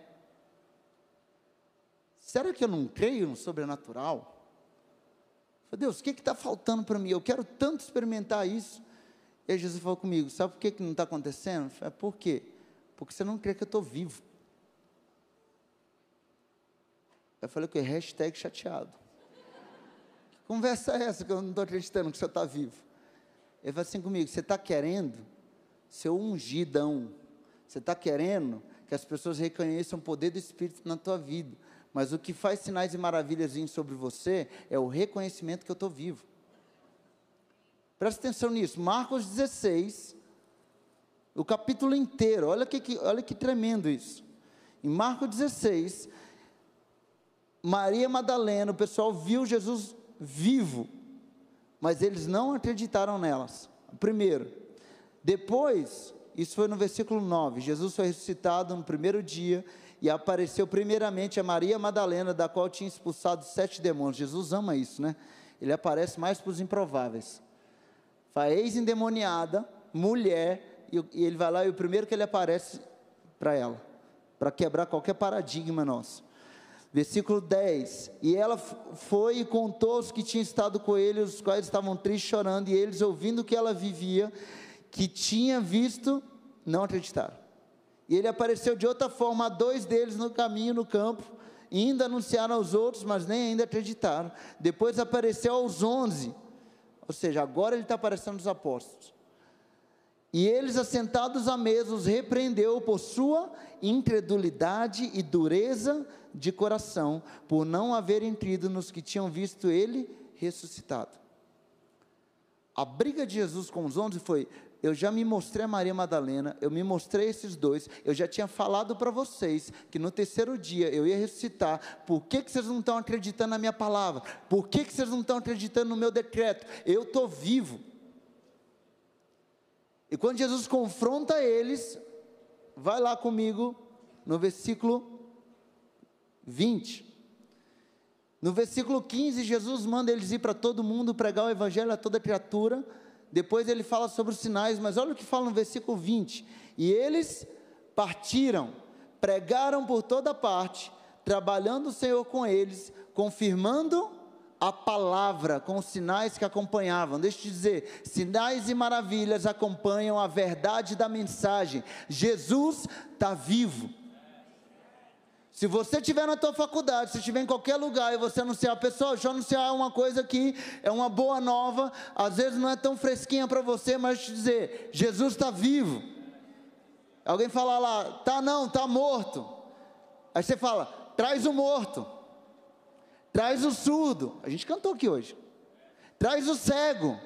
Será que eu não creio no sobrenatural? Falei, Deus, o que está faltando para mim? Eu quero tanto experimentar isso. E aí Jesus falou comigo, sabe por que, que não está acontecendo? Eu falei, por quê? Porque você não crê que eu estou vivo. Eu falei o quê? Hashtag chateado. [laughs] Que conversa é essa que eu não estou acreditando que você está vivo? Ele falou assim comigo, você está querendo ser ungidão. Você está querendo que as pessoas reconheçam o poder do Espírito na tua vida. Mas o que faz sinais e maravilhas sobre você é o reconhecimento que eu estou vivo. Presta atenção nisso. Marcos 16, o capítulo inteiro. Olha que, olha que tremendo isso. Em Marcos 16, Maria Madalena, o pessoal viu Jesus vivo. mas eles não acreditaram nelas. Primeiro, depois, isso foi no versículo 9, Jesus foi ressuscitado no primeiro dia e apareceu primeiramente a Maria Madalena, da qual tinha expulsado sete demônios. Jesus ama isso, né? Ele aparece mais para os improváveis. Faz ex-endemoniada, mulher, e, e ele vai lá e o primeiro que ele aparece para ela, para quebrar qualquer paradigma nosso. Versículo 10: E ela foi e contou aos que tinham estado com ele, os quais estavam tristes, chorando, e eles, ouvindo que ela vivia, que tinha visto, não acreditaram. E ele apareceu de outra forma a dois deles no caminho, no campo, e ainda anunciaram aos outros, mas nem ainda acreditaram. Depois apareceu aos onze, ou seja, agora ele está aparecendo aos apóstolos. E eles, assentados à mesa, os repreendeu por sua incredulidade e dureza de coração, por não haverem crido nos que tinham visto ele ressuscitado. A briga de Jesus com os onze foi: eu já me mostrei a Maria Madalena, eu me mostrei esses dois, eu já tinha falado para vocês que no terceiro dia eu ia ressuscitar. Por que, que vocês não estão acreditando na minha palavra? Por que, que vocês não estão acreditando no meu decreto? Eu estou vivo. E quando Jesus confronta eles, vai lá comigo no versículo 20. No versículo 15, Jesus manda eles ir para todo mundo pregar o evangelho a toda criatura. Depois ele fala sobre os sinais, mas olha o que fala no versículo 20. E eles partiram, pregaram por toda parte, trabalhando o Senhor com eles, confirmando a palavra com os sinais que acompanhavam. Deixa eu te dizer, sinais e maravilhas acompanham a verdade da mensagem. Jesus está vivo. Se você estiver na tua faculdade, se estiver em qualquer lugar e você anunciar, pessoal, deixa eu anunciar uma coisa aqui, é uma boa nova, às vezes não é tão fresquinha para você, mas te dizer, Jesus está vivo. Alguém fala lá, tá não, tá morto. Aí você fala, traz o morto. Traz o surdo. A gente cantou aqui hoje. Traz o cego.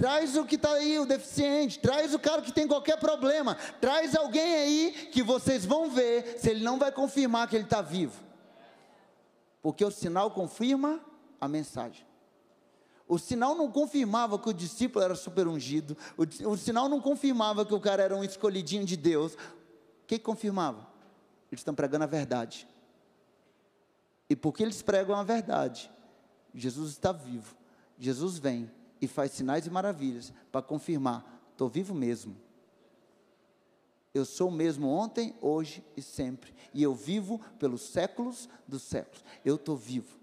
Traz o que está aí, o deficiente. Traz o cara que tem qualquer problema. Traz alguém aí que vocês vão ver se ele não vai confirmar que ele está vivo. Porque o sinal confirma a mensagem. O sinal não confirmava que o discípulo era super ungido. O, o sinal não confirmava que o cara era um escolhidinho de Deus. O que confirmava? Eles estão pregando a verdade. E porque eles pregam a verdade, Jesus está vivo. Jesus vem e faz sinais e maravilhas para confirmar: estou vivo mesmo. Eu sou o mesmo ontem, hoje e sempre. E eu vivo pelos séculos dos séculos. Eu estou vivo.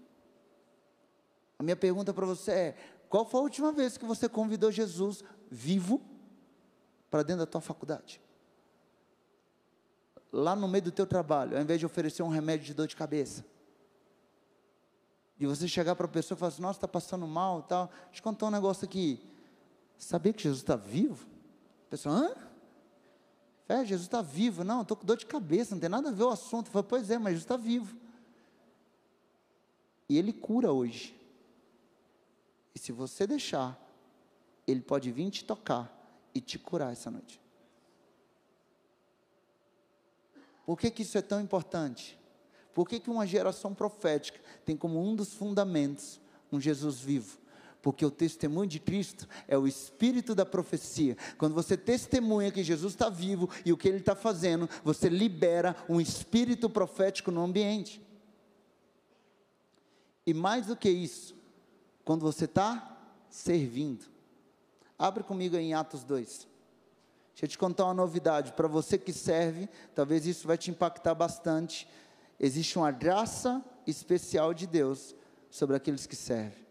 A minha pergunta para você é: qual foi a última vez que você convidou Jesus vivo para dentro da tua faculdade? Lá no meio do teu trabalho, ao invés de oferecer um remédio de dor de cabeça de você chegar para a pessoa e falar assim, nossa, está passando mal tal. Deixa eu contar um negócio aqui. Sabia que Jesus está vivo? A pessoa, hã? É, Jesus está vivo. Não, estou com dor de cabeça, não tem nada a ver o assunto. Eu pois é, mas Jesus está vivo. E Ele cura hoje. E se você deixar, Ele pode vir te tocar e te curar essa noite. Por que, que isso é tão importante? Por que, que uma geração profética tem como um dos fundamentos um Jesus vivo? Porque o testemunho de Cristo é o espírito da profecia. Quando você testemunha que Jesus está vivo e o que ele está fazendo, você libera um espírito profético no ambiente. E mais do que isso, quando você está servindo. Abre comigo em Atos 2. Deixa eu te contar uma novidade. Para você que serve, talvez isso vai te impactar bastante existe uma graça especial de Deus sobre aqueles que servem.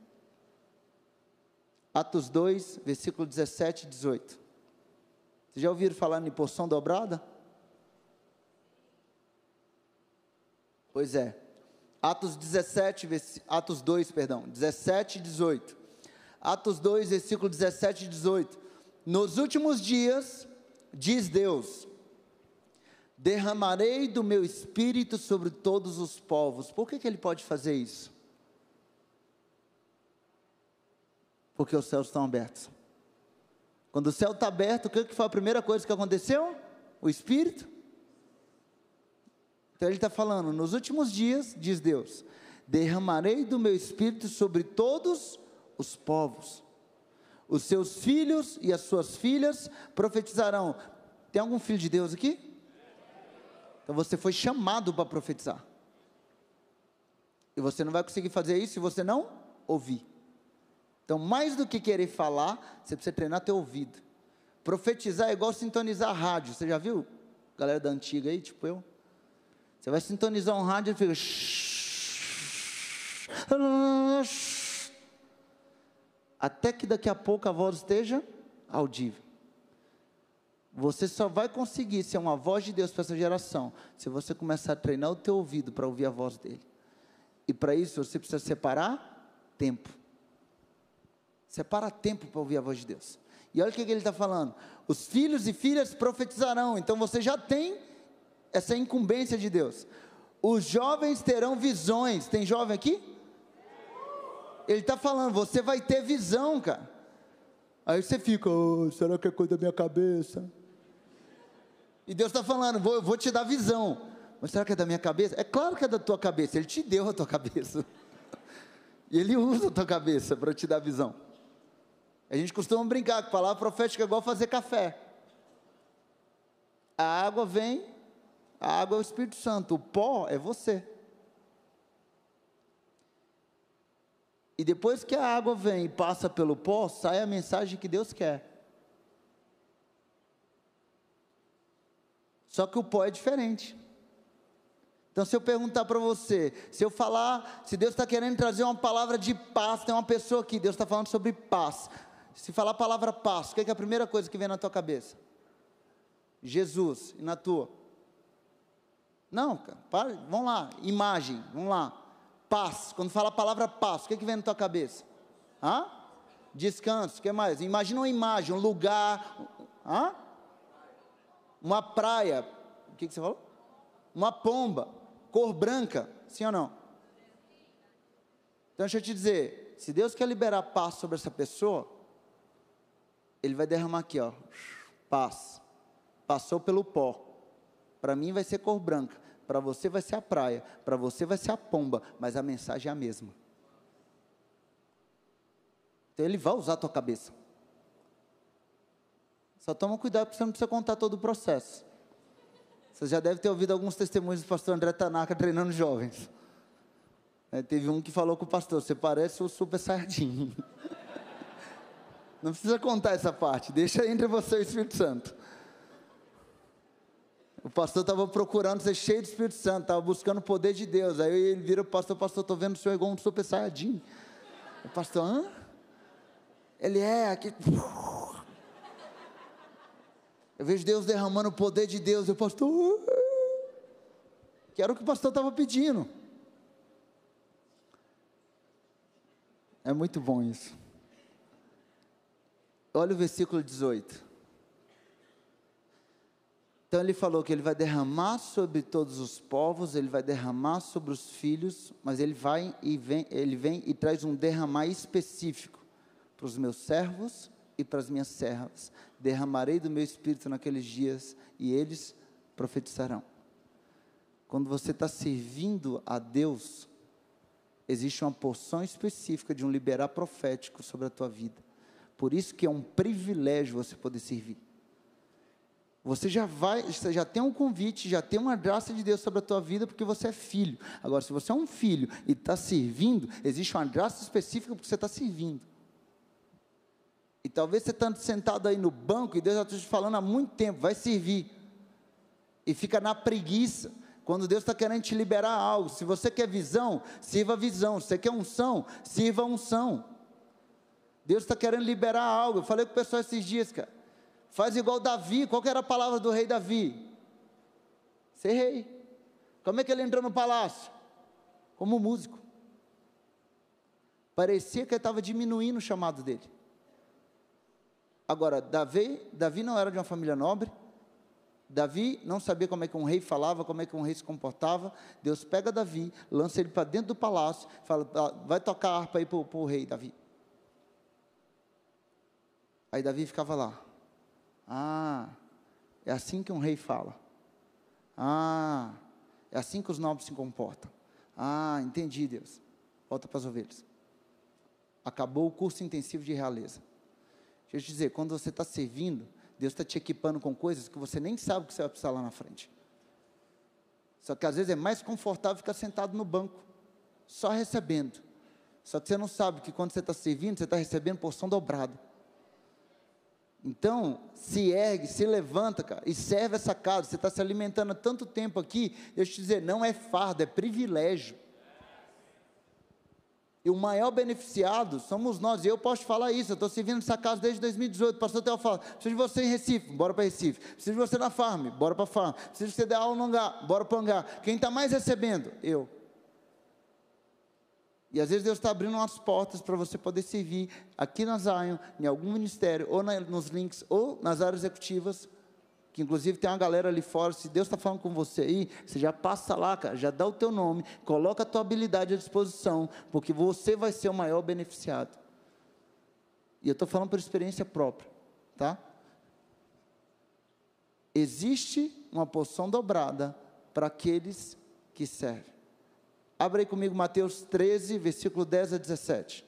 Atos 2, versículo 17 e 18. Vocês já ouviram falar em porção dobrada? Pois é. Atos 17, Atos 2, perdão, 17 e 18. Atos 2, versículo 17 e 18. Nos últimos dias, diz Deus, derramarei do meu espírito sobre todos os povos. Por que, que ele pode fazer isso? Porque os céus estão abertos. Quando o céu está aberto, o que foi a primeira coisa que aconteceu? O Espírito. Então ele está falando, nos últimos dias, diz Deus, derramarei do meu Espírito sobre todos os povos. Os seus filhos e as suas filhas profetizarão. Tem algum filho de Deus aqui? Então você foi chamado para profetizar. E você não vai conseguir fazer isso se você não ouvir. Então, mais do que querer falar, você precisa treinar teu ouvido. Profetizar é igual sintonizar rádio. Você já viu? Galera da antiga aí, tipo eu. Você vai sintonizar um rádio e fica. [laughs] Até que daqui a pouco a voz esteja audível. Você só vai conseguir ser uma voz de Deus para essa geração se você começar a treinar o teu ouvido para ouvir a voz dele. E para isso você precisa separar tempo. Separa tempo para ouvir a voz de Deus. E olha o que, ele está falando: os filhos e filhas profetizarão. Então você já tem essa incumbência de Deus. Os jovens terão visões. Tem jovem aqui? Ele está falando, você vai ter visão, cara. Aí você fica, oh, será que é coisa da minha cabeça? E Deus está falando, vou, vou te dar visão. Mas será que é da minha cabeça? É claro que é da tua cabeça, Ele te deu a tua cabeça. E [laughs] Ele usa a tua cabeça para te dar visão. A gente costuma brincar que palavra profética é igual fazer café. A água vem, a água é o Espírito Santo, o pó é você. E depois que a água vem e passa pelo pó, sai a mensagem que Deus quer. Só que o pó é diferente. Então, se eu perguntar para você, se eu falar, se Deus está querendo trazer uma palavra de paz, tem uma pessoa aqui, Deus está falando sobre paz. Se falar a palavra paz, o que é, que é a primeira coisa que vem na tua cabeça? Jesus, e na tua? Não, cara, para, vamos lá, imagem, vamos lá. Paz, quando fala a palavra paz, o que, é que vem na tua cabeça? Hã? Descanso, o que mais? Imagina uma imagem, um lugar, hã? Uma praia, o que, que você falou? Uma pomba, cor branca, sim ou não? Então deixa eu te dizer, se Deus quer liberar paz sobre essa pessoa, Ele vai derramar aqui, ó, paz. Passou pelo pó. Para mim vai ser cor branca, para você vai ser a praia, para você vai ser a pomba, mas a mensagem é a mesma. Então Ele vai usar a tua cabeça. Só toma cuidado porque você não precisa contar todo o processo. Você já deve ter ouvido alguns testemunhos do pastor André Tanaka treinando jovens. É, teve um que falou com o pastor: Você parece o Super Saiyajin. [laughs] Não precisa contar essa parte, deixa entre você e o Espírito Santo. O pastor estava procurando ser cheio do Espírito Santo, estava buscando o poder de Deus. Aí ele vira o pastor: Pastor, estou vendo o senhor igual um Super Saiyajin. O pastor, hã? Ele é aqui. [laughs] Eu vejo Deus derramando o poder de Deus. Eu, pastor, que era o que o pastor estava pedindo. É muito bom isso. Olha o versículo 18. Então ele falou que ele vai derramar sobre todos os povos, ele vai derramar sobre os filhos, mas ele vai e vem, ele vem e traz um derramar específico para os meus servos e para as minhas servas. Derramarei do meu espírito naqueles dias e eles profetizarão. Quando você está servindo a Deus, existe uma porção específica de um liberar profético sobre a tua vida. Por isso que é um privilégio você poder servir. Você já vai, você já tem um convite, já tem uma graça de Deus sobre a tua vida, porque você é filho. Agora, se você é um filho e está servindo, existe uma graça específica porque você está servindo. E talvez você está sentado aí no banco e Deus já está te falando há muito tempo, vai servir. E fica na preguiça. Quando Deus está querendo te liberar algo. Se você quer visão, sirva visão. Se você quer unção, sirva unção. Deus está querendo liberar algo. Eu falei com o pessoal esses dias, cara. Faz igual Davi. Qual era a palavra do rei Davi? Ser rei. Como é que ele entrou no palácio? Como músico. Parecia que ele estava diminuindo o chamado dele. Agora, Davi, Davi não era de uma família nobre. Davi não sabia como é que um rei falava, como é que um rei se comportava. Deus pega Davi, lança ele para dentro do palácio, fala: ah, vai tocar a harpa aí para o rei, Davi. Aí Davi ficava lá. Ah, é assim que um rei fala. Ah, é assim que os nobres se comportam. Ah, entendi, Deus. Volta para as ovelhas. Acabou o curso intensivo de realeza. Deixa eu te dizer, quando você está servindo, Deus está te equipando com coisas que você nem sabe que você vai precisar lá na frente. Só que às vezes é mais confortável ficar sentado no banco, só recebendo. Só que você não sabe que quando você está servindo, você está recebendo porção dobrada. Então, se ergue, se levanta, cara, e serve essa casa. Você está se alimentando há tanto tempo aqui. Deixa eu te dizer, não é fardo, é privilégio. E o maior beneficiado somos nós. E eu posso falar isso. Eu estou servindo essa casa desde 2018. Pastor Theo fala: preciso de você em Recife, bora para Recife. Preciso de você na farm, bora para farm. Preciso de você dar aula no hangar, bora para hangar. Quem está mais recebendo? Eu. E às vezes Deus está abrindo umas portas para você poder servir aqui na Zion, em algum ministério, ou na, nos links, ou nas áreas executivas, que inclusive tem uma galera ali fora, se Deus está falando com você aí, você já passa lá, cara, já dá o teu nome, coloca a tua habilidade à disposição, porque você vai ser o maior beneficiado. E eu estou falando por experiência própria, tá? Existe uma porção dobrada para aqueles que servem. Abra aí comigo Mateus 13, versículo 10 a 17.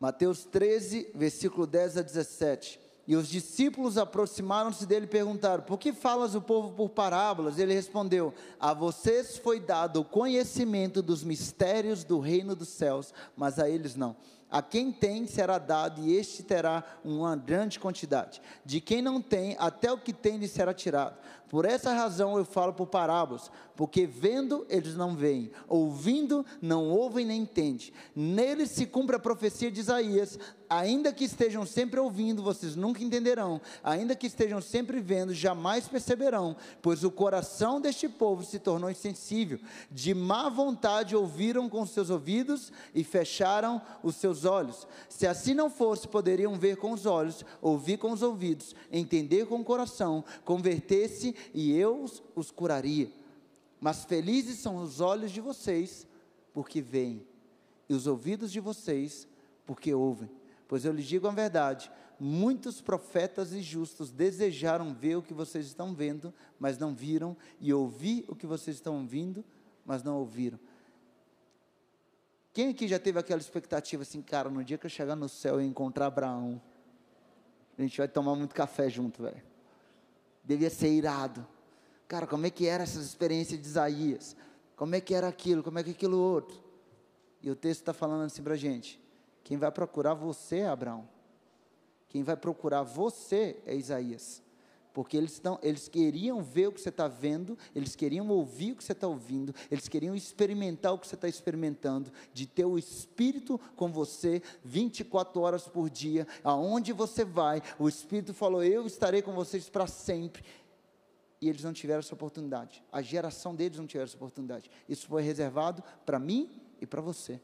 Mateus 13, versículo 10 a 17. E os discípulos aproximaram-se dele e perguntaram: Por que falas o povo por parábolas? Ele respondeu: A vocês foi dado o conhecimento dos mistérios do reino dos céus, mas a eles não. A quem tem será dado, e este terá uma grande quantidade. De quem não tem, até o que tem lhe será tirado. Por essa razão eu falo por parábolas, porque vendo eles não veem, ouvindo não ouvem nem entendem. Neles se cumpre a profecia de Isaías: ainda que estejam sempre ouvindo, vocês nunca entenderão, ainda que estejam sempre vendo, jamais perceberão, pois o coração deste povo se tornou insensível. De má vontade ouviram com seus ouvidos e fecharam os seus olhos. Se assim não fosse, poderiam ver com os olhos, ouvir com os ouvidos, entender com o coração, converter-se e eu os, curaria. Mas felizes são os olhos de vocês, porque veem, e os ouvidos de vocês, porque ouvem. Pois eu lhes digo a verdade: muitos profetas e justos desejaram ver o que vocês estão vendo, mas não viram, e ouvir o que vocês estão ouvindo, mas não ouviram. Quem aqui já teve aquela expectativa assim, cara, no dia que eu chegar no céu e encontrar Abraão, a gente vai tomar muito café junto, velho devia ser irado. Cara, como é que era essa experiência de Isaías? Como é que era aquilo? Como é que aquilo outro? E o texto está falando assim para a gente: quem vai procurar você é Abraão. Quem vai procurar você é Isaías. Porque eles, estão, eles queriam ver o que você está vendo, eles queriam ouvir o que você está ouvindo, eles queriam experimentar o que você está experimentando, de ter o Espírito com você 24 horas por dia, aonde você vai, o Espírito falou: Eu estarei com vocês para sempre. E eles não tiveram essa oportunidade, a geração deles não tiveram essa oportunidade. Isso foi reservado para mim e para você.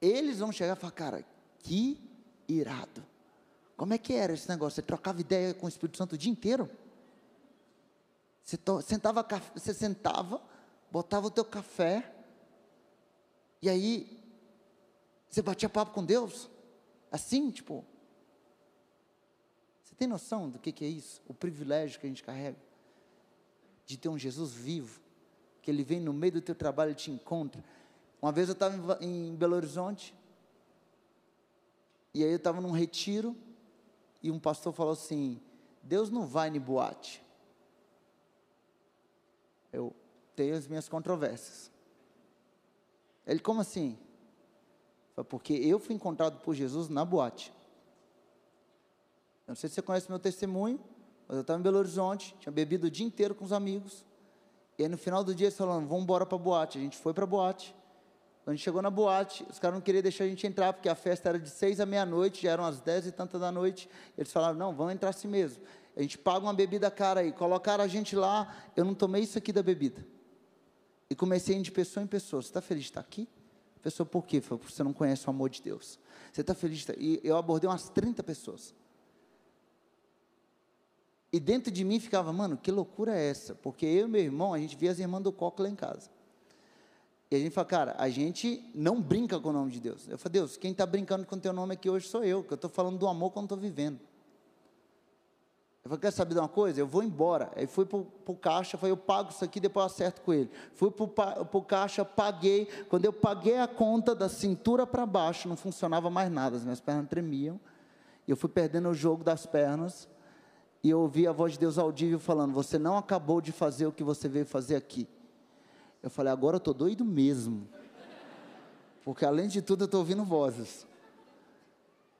Eles vão chegar e falar: Cara, que irado como é que era esse negócio? Você trocava ideia com o Espírito Santo o dia inteiro? Você sentava, você sentava, botava o teu café, e aí você batia papo com Deus? Assim, tipo. Você tem noção do que, que é isso? O privilégio que a gente carrega? De ter um Jesus vivo, que ele vem no meio do teu trabalho e te encontra. Uma vez eu estava em Belo Horizonte, e aí eu estava num retiro, e um pastor falou assim: Deus não vai em boate. Eu tenho as minhas controvérsias. Ele, como assim? Porque eu fui encontrado por Jesus na boate. Eu não sei se você conhece meu testemunho, mas eu estava em Belo Horizonte, tinha bebido o dia inteiro com os amigos. E aí no final do dia eles falaram, vamos embora para a boate. A gente foi para a boate. Quando a gente chegou na boate, os caras não queriam deixar a gente entrar, porque a festa era de seis à meia-noite, já eram as dez e tanta da noite. Eles falaram, não, vamos entrar assim mesmo. A gente paga uma bebida cara aí. Colocaram a gente lá, eu não tomei isso aqui da bebida. E comecei a ir de pessoa em pessoa. Você está feliz de estar aqui? Pessoa, por quê? Porque você não conhece o amor de Deus. Você está feliz de estar... E eu abordei umas 30 pessoas. E dentro de mim ficava, mano, que loucura é essa? Porque eu e meu irmão, a gente via as irmãs do coco lá em casa. A gente fala, cara, a gente não brinca com o nome de Deus. Eu falo, Deus, quem está brincando com o teu nome aqui hoje sou eu, que eu estou falando do amor não estou vivendo. Eu falei, quer saber de uma coisa? Eu vou embora. Aí fui para o caixa, falei, eu pago isso aqui, depois eu acerto com ele. Fui para o caixa, paguei. Quando eu paguei a conta da cintura para baixo, não funcionava mais nada, as minhas pernas tremiam. Eu fui perdendo o jogo das pernas. E eu ouvi a voz de Deus audível falando: Você não acabou de fazer o que você veio fazer aqui. Eu falei: Agora eu estou doido mesmo. Porque além de tudo eu estou ouvindo vozes.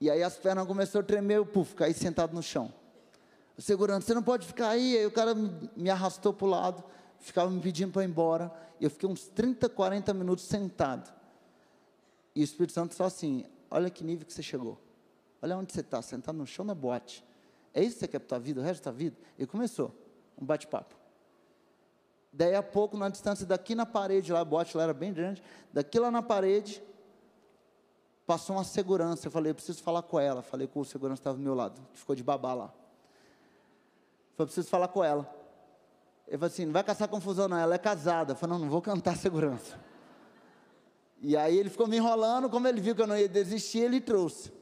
E aí as pernas começaram a tremer, eu puf, caí sentado no chão. O segurança, você não pode ficar aí. Aí o cara me arrastou para o lado, ficava me pedindo para ir embora. E eu fiquei uns 30, 40 minutos sentado. E o Espírito Santo falou assim: Olha que nível que você chegou. Olha onde você está, sentado no chão na boate. É isso que você quer para a tua vida, o resto da tua vida? E começou, um bate-papo. Daí a pouco, na distância daqui na parede, lá a boate lá era bem grande, daqui lá na parede, passou uma segurança. Eu falei, eu preciso falar com ela. Falei com o segurança que estava do meu lado, ficou de babá lá. Falei, preciso falar com ela. Ele falou assim: não vai caçar confusão, não. Ela é casada. Eu falei, não, não vou cantar segurança. E aí ele ficou me enrolando, como ele viu que eu não ia desistir, ele trouxe.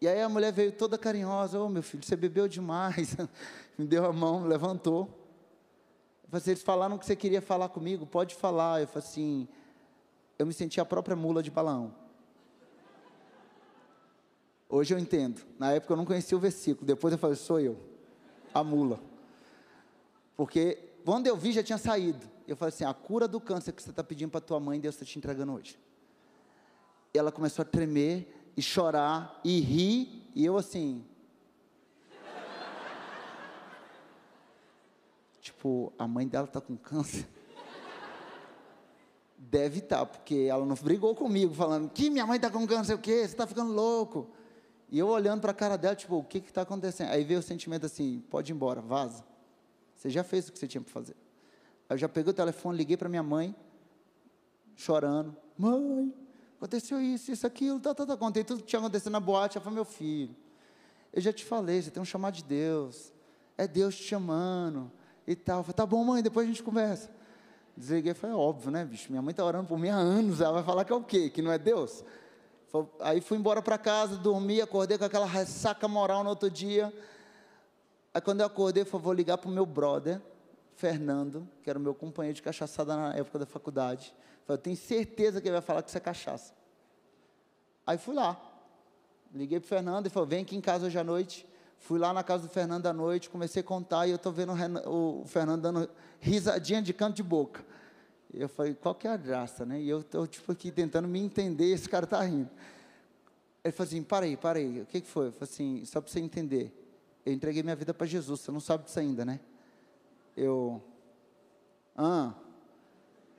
E aí a mulher veio toda carinhosa, ô oh, meu filho, você bebeu demais. [laughs] me deu a mão, levantou. Assim, eles falaram que você queria falar comigo, pode falar. Eu falei assim, eu me senti a própria mula de balão. Hoje eu entendo. Na época eu não conhecia o versículo. Depois eu falei, sou eu a mula. Porque quando eu vi, já tinha saído. Eu falei assim: a cura do câncer que você está pedindo para tua mãe, Deus está te entregando hoje. E ela começou a tremer, e chorar, e rir, e eu assim. Tipo, a mãe dela está com câncer. [laughs] Deve estar, tá, porque ela não brigou comigo, falando que minha mãe está com câncer, o quê? Você está ficando louco. E eu olhando para a cara dela, tipo, o que está acontecendo? Aí veio o sentimento assim: pode ir embora, vaza. Você já fez o que você tinha para fazer. Aí eu já peguei o telefone, liguei para minha mãe, chorando: Mãe, aconteceu isso, isso, aquilo, tá, tá, tá. Contei tudo que tinha acontecido na boate. Ela falou: Meu filho, eu já te falei, você tem um chamado de Deus. É Deus te chamando e tal. Eu falei: Tá bom, mãe, depois a gente conversa. Desliguei, foi óbvio, né, bicho? Minha mãe está orando por mim há anos, ela vai falar que é o quê? Que não é Deus? Aí fui embora para casa, dormi, acordei com aquela ressaca moral no outro dia. Aí quando eu acordei, falei, vou ligar para o meu brother, Fernando, que era o meu companheiro de cachaçada na época da faculdade. Falei, eu tenho certeza que ele vai falar que isso é cachaça. Aí fui lá. Liguei para o Fernando e falei, vem aqui em casa hoje à noite. Fui lá na casa do Fernando à noite, comecei a contar e eu estou vendo o Fernando dando risadinha de canto de boca. Eu falei, qual que é a graça, né? E eu estou, tipo, aqui tentando me entender, esse cara está rindo. Ele falou assim, para aí, para aí, o que, que foi? Eu falei assim, só para você entender, eu entreguei minha vida para Jesus, você não sabe disso ainda, né? Eu, ah,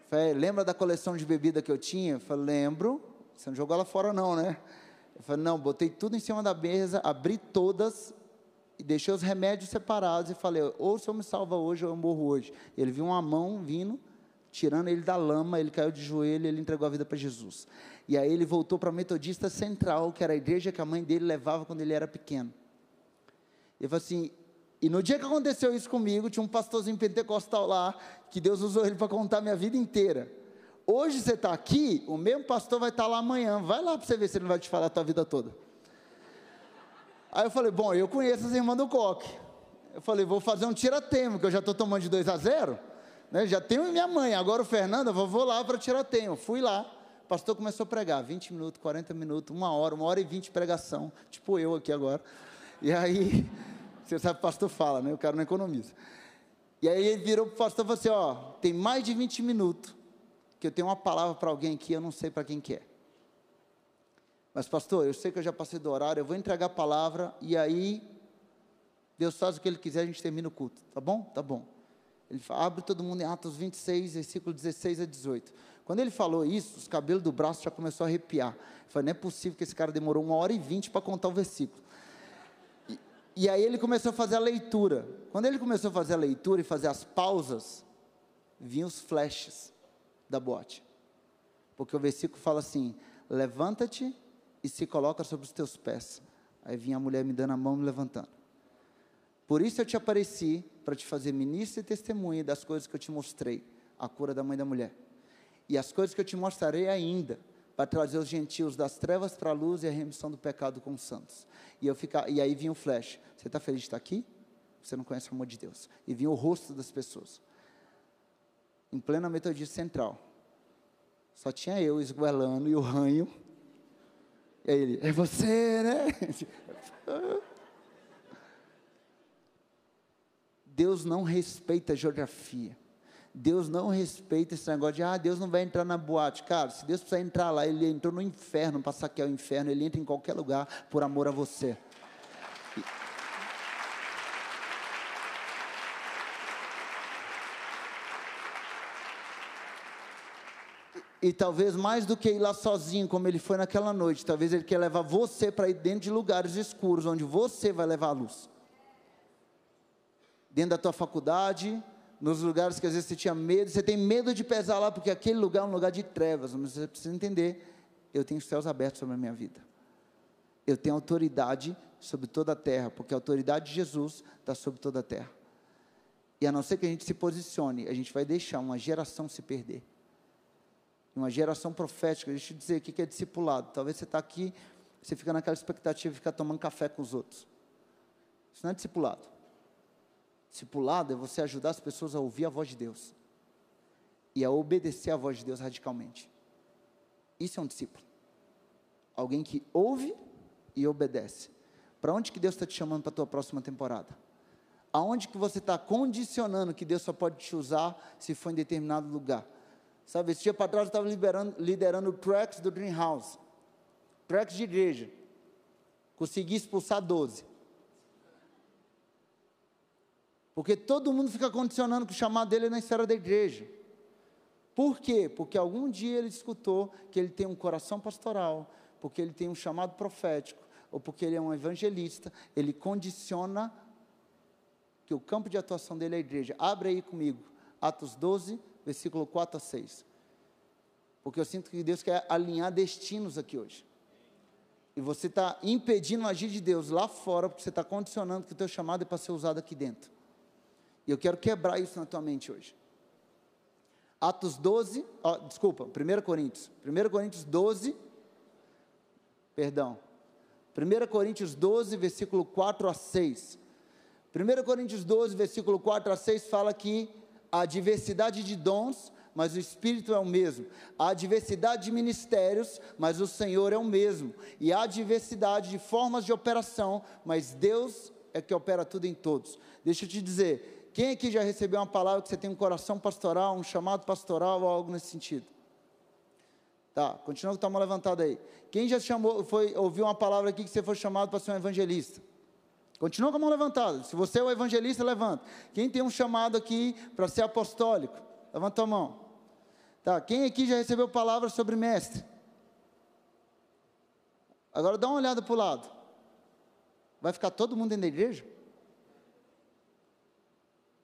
falei, lembra da coleção de bebida que eu tinha? Eu falei, lembro, você não jogou ela fora não, né? Eu falei, não, botei tudo em cima da mesa, abri todas, e deixei os remédios separados e falei, ou o senhor me salva hoje ou eu morro hoje. Ele viu uma mão vindo, tirando ele da lama, ele caiu de joelho, ele entregou a vida para Jesus. E aí ele voltou para a Metodista Central, que era a igreja que a mãe dele levava quando ele era pequeno. Ele falou assim, e no dia que aconteceu isso comigo, tinha um pastorzinho pentecostal lá, que Deus usou ele para contar minha vida inteira. Hoje você está aqui, o mesmo pastor vai estar tá lá amanhã, vai lá para você ver se ele não vai te falar a tua vida toda. Aí eu falei, bom, eu conheço as irmãs do Coque. Eu falei, vou fazer um tira-temo, que eu já estou tomando de 2 a 0. Né? Já tenho minha mãe, agora o Fernando, eu vou lá para tirar tempo. Fui lá, o pastor começou a pregar, 20 minutos, 40 minutos, uma hora, uma hora e vinte de pregação, tipo eu aqui agora. E aí, [laughs] você sabe, o pastor fala, né? O cara não economiza. E aí ele virou para o pastor e falou assim: ó, tem mais de 20 minutos que eu tenho uma palavra para alguém aqui, eu não sei para quem que é. Mas, pastor, eu sei que eu já passei do horário, eu vou entregar a palavra e aí Deus faz o que Ele quiser, a gente termina o culto. Tá bom? Tá bom. Ele abre todo mundo em Atos 26, versículo 16 a 18. Quando ele falou isso, os cabelos do braço já começou a arrepiar. Falei, não é possível que esse cara demorou uma hora e vinte para contar o versículo. E, e aí ele começou a fazer a leitura. Quando ele começou a fazer a leitura e fazer as pausas, vinham os flashes da bote. Porque o versículo fala assim: levanta-te e se coloca sobre os teus pés. Aí vinha a mulher me dando a mão me levantando. Por isso eu te apareci, para te fazer ministro e testemunha das coisas que eu te mostrei, a cura da mãe da mulher. E as coisas que eu te mostrarei ainda, para trazer os gentios das trevas para a luz e a remissão do pecado com os santos. E, eu ficar, e aí vinha o flash. Você está feliz de estar aqui? você não conhece o amor de Deus. E vinha o rosto das pessoas. Em plena metodista central. Só tinha eu esguelando e o ranho. Aí ele, é você, né? [laughs] Deus não respeita a geografia. Deus não respeita esse negócio de, ah, Deus não vai entrar na boate. Cara, se Deus precisar entrar lá, Ele entrou no inferno para saquear o inferno, Ele entra em qualquer lugar por amor a você. E talvez mais do que ir lá sozinho, como ele foi naquela noite, talvez ele quer levar você para ir dentro de lugares escuros, onde você vai levar a luz. Dentro da tua faculdade, nos lugares que às vezes você tinha medo, você tem medo de pesar lá, porque aquele lugar é um lugar de trevas, mas você precisa entender: eu tenho céus abertos sobre a minha vida. Eu tenho autoridade sobre toda a terra, porque a autoridade de Jesus está sobre toda a terra. E a não ser que a gente se posicione, a gente vai deixar uma geração se perder uma geração profética. Deixa eu dizer o que é discipulado. Talvez você está aqui, você fica naquela expectativa de ficar tomando café com os outros. Isso não é discipulado. Discipulado é você ajudar as pessoas a ouvir a voz de Deus e a obedecer a voz de Deus radicalmente. Isso é um discípulo. Alguém que ouve e obedece. Para onde que Deus está te chamando para a tua próxima temporada? Aonde que você está condicionando que Deus só pode te usar se for em determinado lugar? Sabe, esse dia para trás eu estava liderando, liderando o do Dream House. Tracks de igreja. Consegui expulsar 12. Porque todo mundo fica condicionando que o chamado dele é na esfera da igreja. Por quê? Porque algum dia ele escutou que ele tem um coração pastoral, porque ele tem um chamado profético, ou porque ele é um evangelista, ele condiciona que o campo de atuação dele é a igreja. Abre aí comigo, Atos 12, versículo 4 a 6. Porque eu sinto que Deus quer alinhar destinos aqui hoje. E você está impedindo o agir de Deus lá fora, porque você está condicionando que o teu chamado é para ser usado aqui dentro. E eu quero quebrar isso na tua mente hoje. Atos 12, ó, desculpa, 1 Coríntios. 1 Coríntios 12, perdão. 1 Coríntios 12, versículo 4 a 6. 1 Coríntios 12, versículo 4 a 6 fala que Há diversidade de dons, mas o Espírito é o mesmo. Há diversidade de ministérios, mas o Senhor é o mesmo. E há diversidade de formas de operação, mas Deus é que opera tudo em todos. Deixa eu te dizer, quem aqui já recebeu uma palavra que você tem um coração pastoral, um chamado pastoral ou algo nesse sentido? Tá, continua com a mão levantada aí. Quem já chamou, foi, ouviu uma palavra aqui que você foi chamado para ser um evangelista? Continua com a mão levantada. Se você é o evangelista, levanta. Quem tem um chamado aqui para ser apostólico? Levanta a mão. Tá, quem aqui já recebeu palavras sobre mestre? Agora dá uma olhada para o lado. Vai ficar todo mundo dentro da igreja?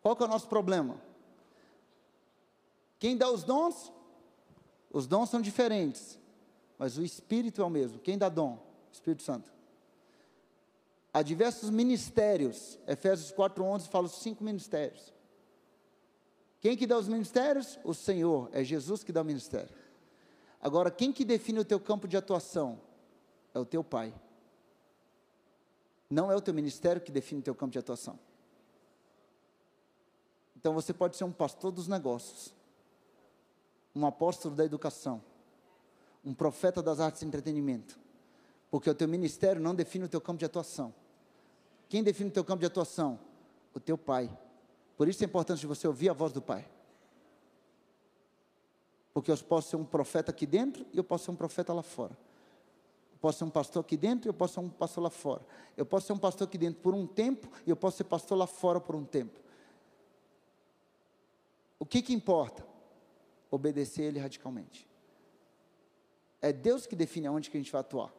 Qual que é o nosso problema? Quem dá os dons? Os dons são diferentes, mas o Espírito é o mesmo. Quem dá dom? Espírito Santo. Há diversos ministérios. Efésios 4:11 fala os cinco ministérios. Quem que dá os ministérios? O Senhor, é Jesus que dá o ministério. Agora, quem que define o teu campo de atuação? É o teu pai. Não é o teu ministério que define o teu campo de atuação. Então você pode ser um pastor dos negócios, um apóstolo da educação, um profeta das artes e entretenimento, porque o teu ministério não define o teu campo de atuação. Quem define o teu campo de atuação? O teu pai. Por isso é importante você ouvir a voz do pai. Porque eu posso ser um profeta aqui dentro e eu posso ser um profeta lá fora. Eu posso ser um pastor aqui dentro e eu posso ser um pastor lá fora. Eu posso ser um pastor aqui dentro por um tempo e eu posso ser pastor lá fora por um tempo. O que que importa? Obedecer ele radicalmente. É Deus que define aonde que a gente vai atuar.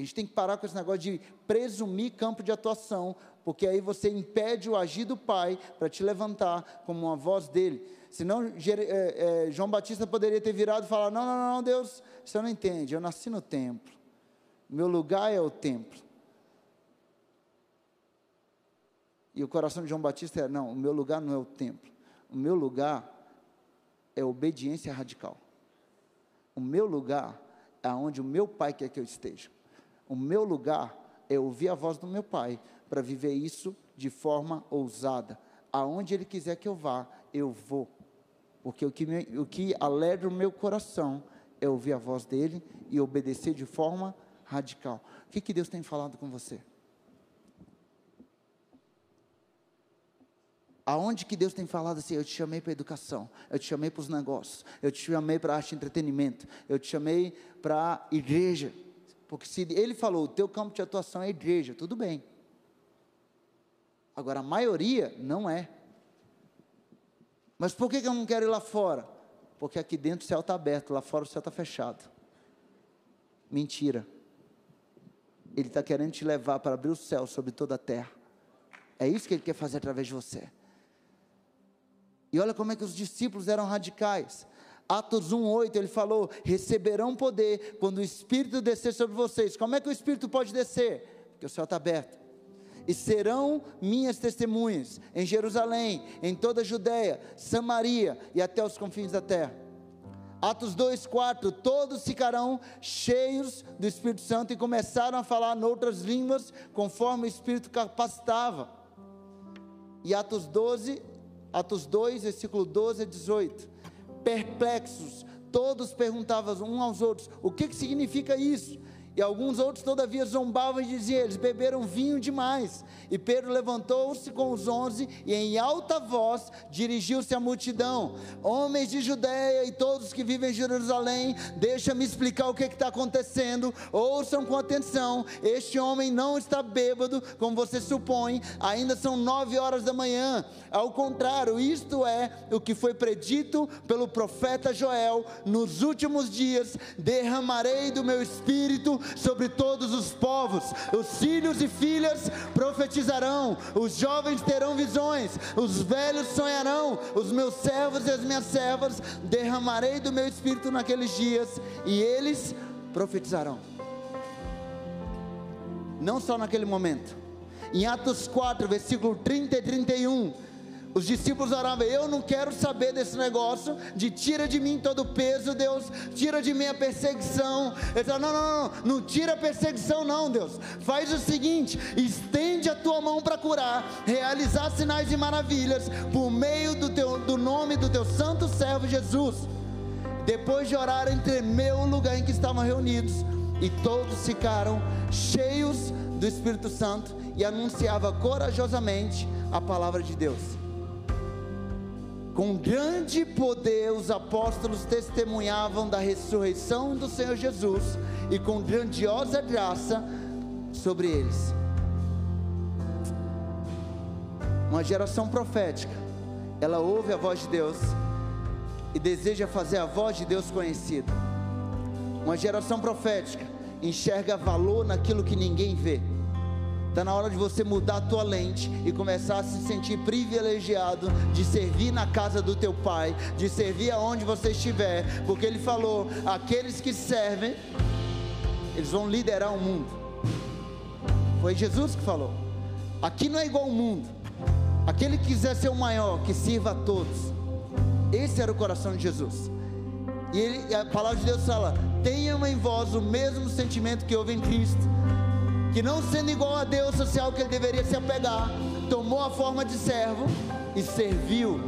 A gente tem que parar com esse negócio de presumir campo de atuação, porque aí você impede o agir do Pai para te levantar como uma voz dele. Senão, é, é, João Batista poderia ter virado e falar: Não, não, não, Deus, você não entende, eu nasci no templo, meu lugar é o templo. E o coração de João Batista é: Não, o meu lugar não é o templo, o meu lugar é obediência radical. O meu lugar é onde o meu Pai quer que eu esteja. O meu lugar é ouvir a voz do meu Pai para viver isso de forma ousada. Aonde Ele quiser que eu vá, eu vou. Porque o que, me, o que alegra o meu coração é ouvir a voz dele e obedecer de forma radical. O que, que Deus tem falado com você? Aonde que Deus tem falado assim, eu te chamei para educação, eu te chamei para os negócios, eu te chamei para arte e entretenimento, eu te chamei para igreja. Porque se ele falou, o teu campo de atuação é a igreja, tudo bem. Agora, a maioria não é. Mas por que eu não quero ir lá fora? Porque aqui dentro o céu está aberto, lá fora o céu está fechado. Mentira. Ele está querendo te levar para abrir o céu sobre toda a terra. É isso que ele quer fazer através de você. E olha como é que os discípulos eram radicais. Atos 1:8 ele falou: "Receberão poder quando o Espírito descer sobre vocês". Como é que o Espírito pode descer? Porque o céu está aberto. E serão minhas testemunhas em Jerusalém, em toda a Judéia, Samaria e até os confins da terra. Atos 2:4 Todos ficarão cheios do Espírito Santo e começaram a falar noutras línguas, conforme o Espírito capacitava. E Atos 12, Atos 2, versículo 12 a 18. Perplexos, todos perguntavam uns aos outros: o que, que significa isso? E alguns outros, todavia, zombavam e diziam: eles beberam vinho demais. E Pedro levantou-se com os onze e, em alta voz, dirigiu-se à multidão: Homens de Judéia e todos que vivem em Jerusalém, deixa-me explicar o que está acontecendo. Ouçam com atenção: este homem não está bêbado, como você supõe, ainda são nove horas da manhã. Ao contrário, isto é o que foi predito pelo profeta Joel: nos últimos dias derramarei do meu espírito sobre todos os povos, os filhos e filhas profetizarão, os jovens terão visões, os velhos sonharão, os meus servos e as minhas servas derramarei do meu espírito naqueles dias e eles profetizarão. Não só naquele momento. Em Atos 4, versículo 30 e 31, os discípulos oravam: Eu não quero saber desse negócio de tira de mim todo o peso, Deus, tira de mim a perseguição. Eles falaram: não, não, não, não tira a perseguição, não, Deus. Faz o seguinte: estende a tua mão para curar, realizar sinais e maravilhas por meio do, teu, do nome do teu santo servo Jesus. Depois de orar, tremeu o lugar em que estavam reunidos e todos ficaram cheios do Espírito Santo e anunciava corajosamente a palavra de Deus. Com grande poder, os apóstolos testemunhavam da ressurreição do Senhor Jesus e com grandiosa graça sobre eles. Uma geração profética, ela ouve a voz de Deus e deseja fazer a voz de Deus conhecida. Uma geração profética enxerga valor naquilo que ninguém vê. Está na hora de você mudar a tua lente e começar a se sentir privilegiado de servir na casa do teu pai, de servir aonde você estiver, porque ele falou: aqueles que servem, eles vão liderar o mundo. Foi Jesus que falou. Aqui não é igual ao mundo. Aquele que quiser ser o maior, que sirva a todos. Esse era o coração de Jesus. E ele, a palavra de Deus fala: tenham em vós o mesmo sentimento que houve em Cristo que não sendo igual a Deus social que ele deveria se apegar, tomou a forma de servo e serviu.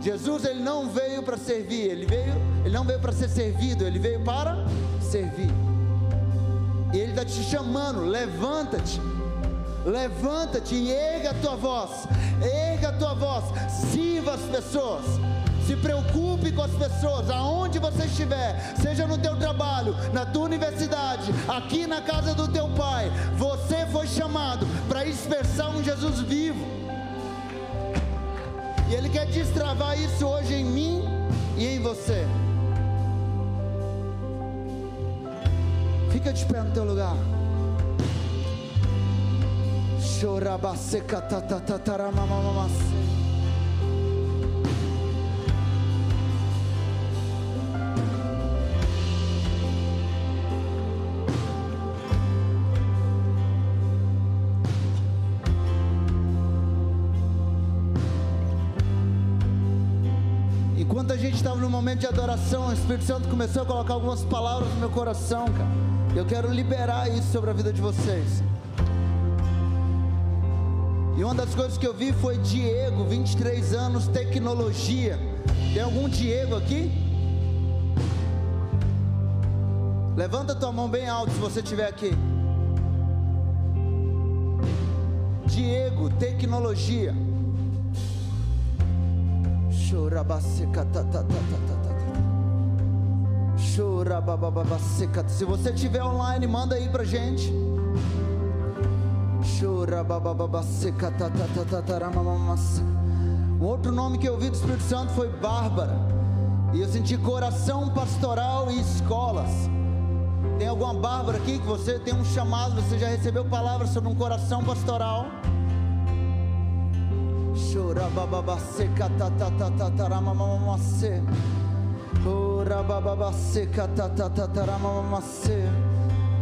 Jesus ele não veio para servir, ele veio, ele não veio para ser servido, ele veio para servir. E ele está te chamando, levanta-te, levanta-te e erga a tua voz, erga a tua voz, sirva as pessoas. Se preocupe com as pessoas, aonde você estiver, seja no teu trabalho, na tua universidade, aqui na casa do teu pai. Você foi chamado para expressar um Jesus vivo. E Ele quer destravar isso hoje em mim e em você. Fica de pé no teu lugar. Chorabaseca momento de adoração, o Espírito Santo começou a colocar algumas palavras no meu coração, cara. Eu quero liberar isso sobre a vida de vocês. E uma das coisas que eu vi foi Diego, 23 anos, tecnologia. Tem algum Diego aqui? Levanta tua mão bem alto se você estiver aqui. Diego, tecnologia. Se você estiver online, manda aí pra gente. Um outro nome que eu ouvi do Espírito Santo foi Bárbara. E eu senti coração pastoral e escolas. Tem alguma Bárbara aqui que você tem um chamado, você já recebeu palavras sobre um coração pastoral?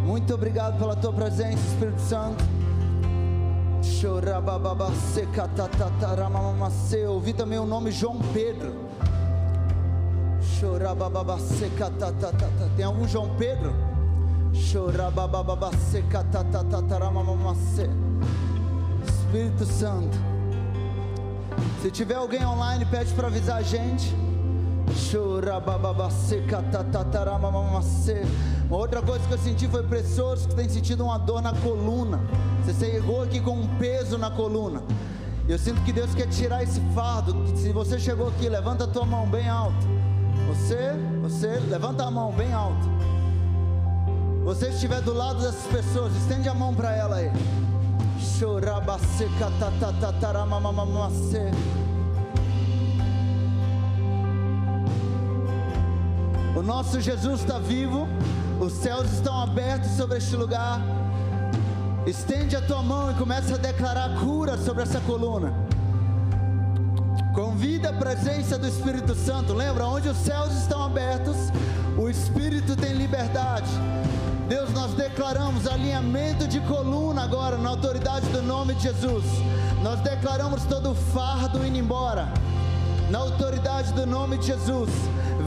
Muito obrigado pela tua presença, Espírito Santo. Ouvi também o nome João Pedro. Tem algum João Pedro? Espírito Santo. Se tiver alguém online, pede para avisar a gente. Uma outra coisa que eu senti foi pessoas que têm sentido uma dor na coluna. Você chegou aqui com um peso na coluna. Eu sinto que Deus quer tirar esse fardo. Se você chegou aqui, levanta a tua mão bem alto. Você, você, levanta a mão bem alto. Você estiver do lado dessas pessoas, estende a mão para ela aí. O nosso Jesus está vivo, os céus estão abertos sobre este lugar. Estende a tua mão e começa a declarar cura sobre essa coluna. Convida a presença do Espírito Santo. Lembra, onde os céus estão abertos, o Espírito tem liberdade. Deus, nós declaramos alinhamento de coluna agora, na autoridade do nome de Jesus. Nós declaramos todo fardo indo embora, na autoridade do nome de Jesus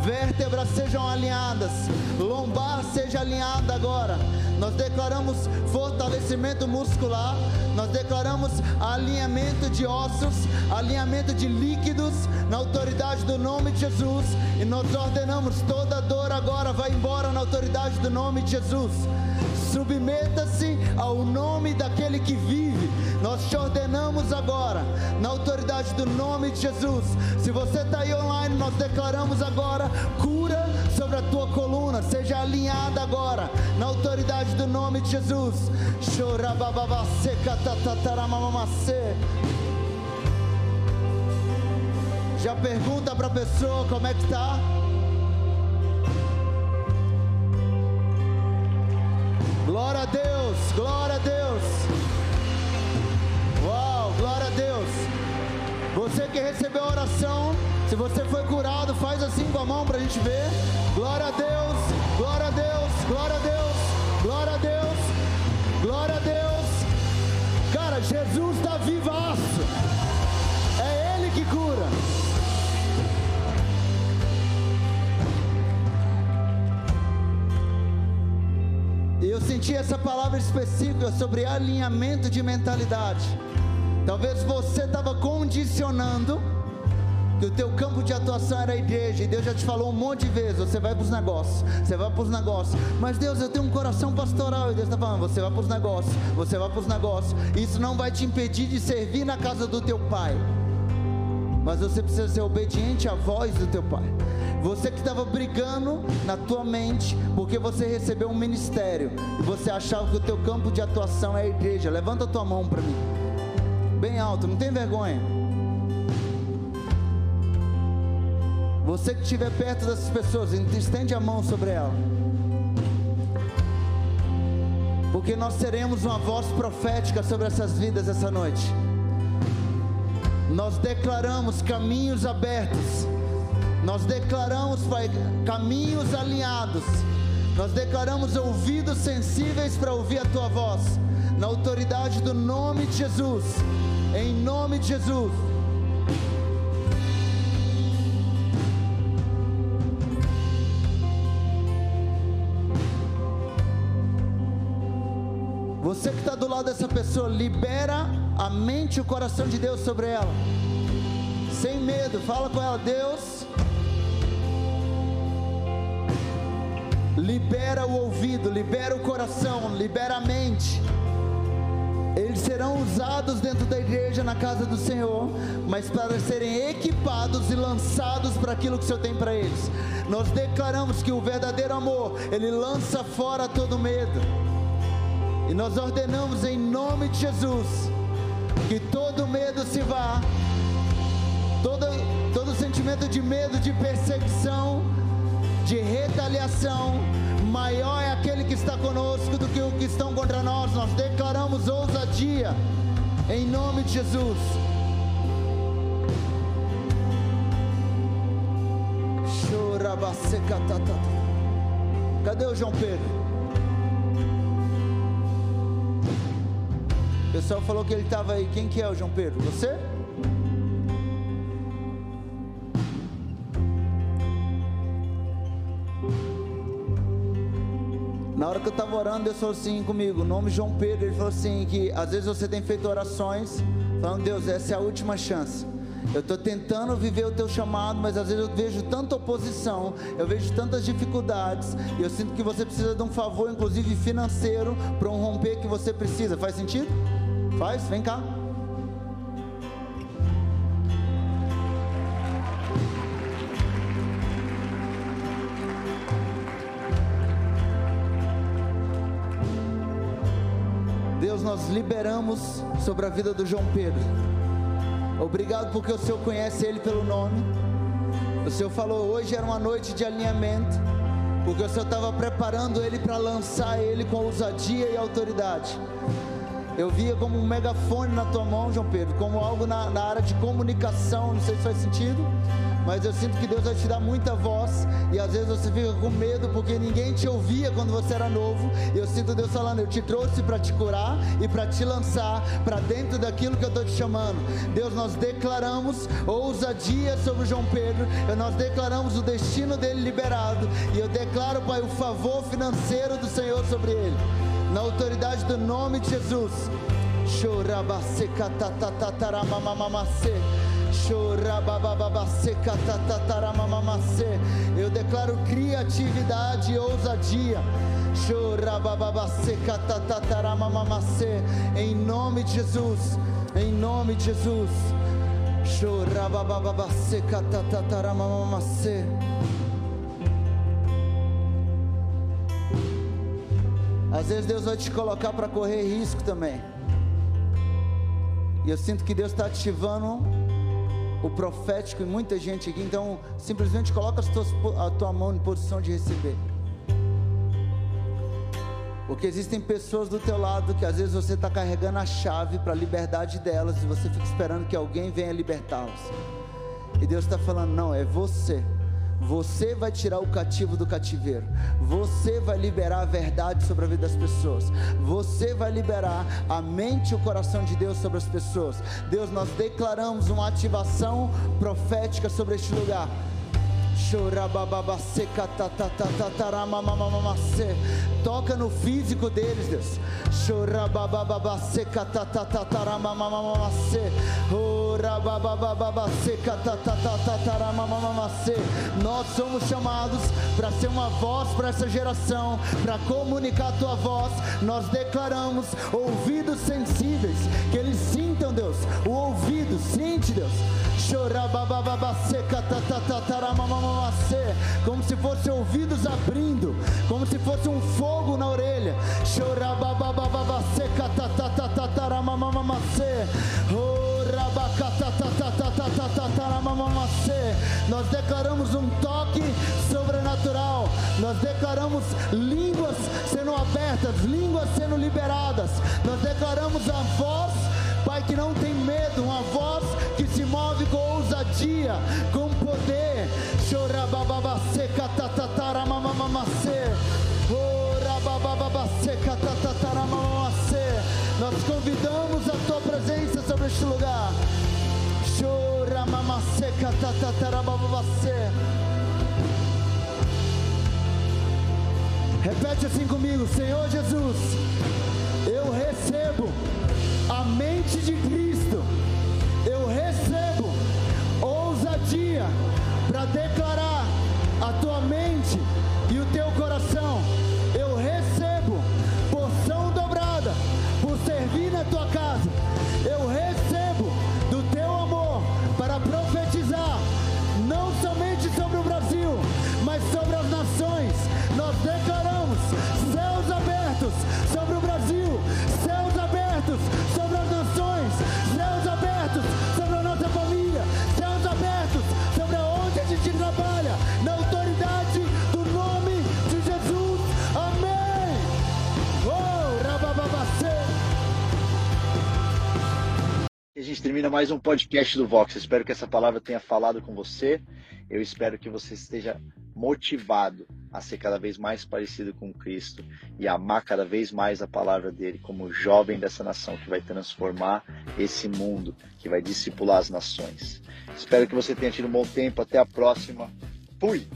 vértebras sejam alinhadas, lombar seja alinhada agora. Nós declaramos fortalecimento muscular, nós declaramos alinhamento de ossos, alinhamento de líquidos, na autoridade do nome de Jesus. E nós ordenamos toda dor agora vai embora na autoridade do nome de Jesus. Submeta-se ao nome daquele que vive. Nós te ordenamos agora, na autoridade do nome de Jesus. Se você está aí online, nós declaramos agora cura sobre a tua coluna. Seja alinhada agora, na autoridade do nome de Jesus. Já pergunta para a pessoa como é que está. Glória a Deus, glória a Deus. Glória a Deus. Você que recebeu a oração, se você foi curado, faz assim com a mão para a gente ver. Glória a Deus, glória a Deus, glória a Deus, glória a Deus, glória a Deus. Cara, Jesus está vivaço. É Ele que cura. eu senti essa palavra específica sobre alinhamento de mentalidade. Talvez você estava condicionando que o teu campo de atuação era a igreja, e Deus já te falou um monte de vezes, você vai para os negócios, você vai para os negócios, mas Deus, eu tenho um coração pastoral, e Deus está falando, você vai para os negócios, você vai para os negócios, isso não vai te impedir de servir na casa do teu pai, mas você precisa ser obediente à voz do teu pai. Você que estava brigando na tua mente porque você recebeu um ministério e você achava que o teu campo de atuação é a igreja. Levanta a tua mão para mim. Bem alto, não tem vergonha. Você que estiver perto dessas pessoas, estende a mão sobre ela. Porque nós teremos uma voz profética sobre essas vidas essa noite. Nós declaramos caminhos abertos nós declaramos, Pai, caminhos alinhados. Nós declaramos ouvidos sensíveis para ouvir a tua voz. Na autoridade do nome de Jesus. Em nome de Jesus. Você que está do lado dessa pessoa, libera a mente e o coração de Deus sobre ela. Sem medo, fala com ela, Deus. Libera o ouvido, libera o coração, libera a mente. Eles serão usados dentro da igreja, na casa do Senhor, mas para serem equipados e lançados para aquilo que o Senhor tem para eles. Nós declaramos que o verdadeiro amor, ele lança fora todo medo. E nós ordenamos em nome de Jesus que todo medo se vá, todo, todo sentimento de medo, de perseguição, de retaliação, maior é aquele que está conosco do que o que estão contra nós. Nós declaramos ousadia em nome de Jesus. Cadê o João Pedro? O pessoal falou que ele estava aí. Quem que é o João Pedro? Você? Na hora que eu estava orando, Deus falou assim comigo, o nome João Pedro, ele falou assim que às vezes você tem feito orações, falando, Deus, essa é a última chance. Eu estou tentando viver o teu chamado, mas às vezes eu vejo tanta oposição, eu vejo tantas dificuldades, e eu sinto que você precisa de um favor, inclusive financeiro, para um romper que você precisa. Faz sentido? Faz? Vem cá. Nós liberamos sobre a vida do João Pedro. Obrigado porque o Senhor conhece ele pelo nome. O Senhor falou hoje era uma noite de alinhamento, porque o Senhor estava preparando ele para lançar ele com ousadia e autoridade. Eu via como um megafone na tua mão, João Pedro, como algo na, na área de comunicação, não sei se faz sentido mas eu sinto que Deus vai te dar muita voz e às vezes você fica com medo porque ninguém te ouvia quando você era novo. E eu sinto Deus falando: Eu te trouxe para te curar e para te lançar para dentro daquilo que eu estou te chamando. Deus, nós declaramos ousadia sobre João Pedro, nós declaramos o destino dele liberado e eu declaro, Pai, o favor financeiro do Senhor sobre ele, na autoridade do nome de Jesus. Eu declaro criatividade e ousadia. Em nome de Jesus. Em nome de Jesus. Às vezes Deus vai te colocar para correr risco também. E eu sinto que Deus está ativando o profético em muita gente aqui. Então, simplesmente coloca a tua mão em posição de receber. Porque existem pessoas do teu lado que às vezes você está carregando a chave para a liberdade delas e você fica esperando que alguém venha libertá-las. E Deus está falando: não, é você. Você vai tirar o cativo do cativeiro. Você vai liberar a verdade sobre a vida das pessoas. Você vai liberar a mente e o coração de Deus sobre as pessoas. Deus, nós declaramos uma ativação profética sobre este lugar. Toca no físico deles, Deus. Nós somos chamados para ser uma voz para essa geração, para comunicar a tua voz. Nós declaramos ouvidos sensíveis, que eles sintam, Deus, o ouvido, sente, Deus como se fossem ouvidos abrindo, como se fosse um fogo na orelha. Nós declaramos um toque sobrenatural. Nós declaramos línguas sendo abertas, línguas sendo liberadas. Nós declaramos a voz, Pai, que não tem medo, uma voz que se move com ousadia, com poder. Tatatara mamamamacê. Orabababaseca tatatara mamamacê. Nós convidamos a tua presença sobre este lugar. Choramamaseca tatatara mamamacê. Repete assim comigo, Senhor Jesus Eu recebo a mente de Cristo. Eu recebo ousadia para declarar a tua mente e o teu coração. Eu recebo porção dobrada por servir na tua casa. Eu recebo do teu amor para profetizar, não somente sobre o Brasil, mas sobre as nações. Nós declaramos céus abertos sobre o Brasil, céus abertos sobre as nações, céus abertos sobre a nossa família, céus abertos sobre aonde a gente trabalha, na autoridade do nome de Jesus. Amém. Oh, a gente termina mais um podcast do Vox. Espero que essa palavra tenha falado com você. Eu espero que você esteja motivado a ser cada vez mais parecido com Cristo e amar cada vez mais a palavra dele como jovem dessa nação que vai transformar esse mundo, que vai discipular as nações. Espero que você tenha tido um bom tempo. Até a próxima. Fui!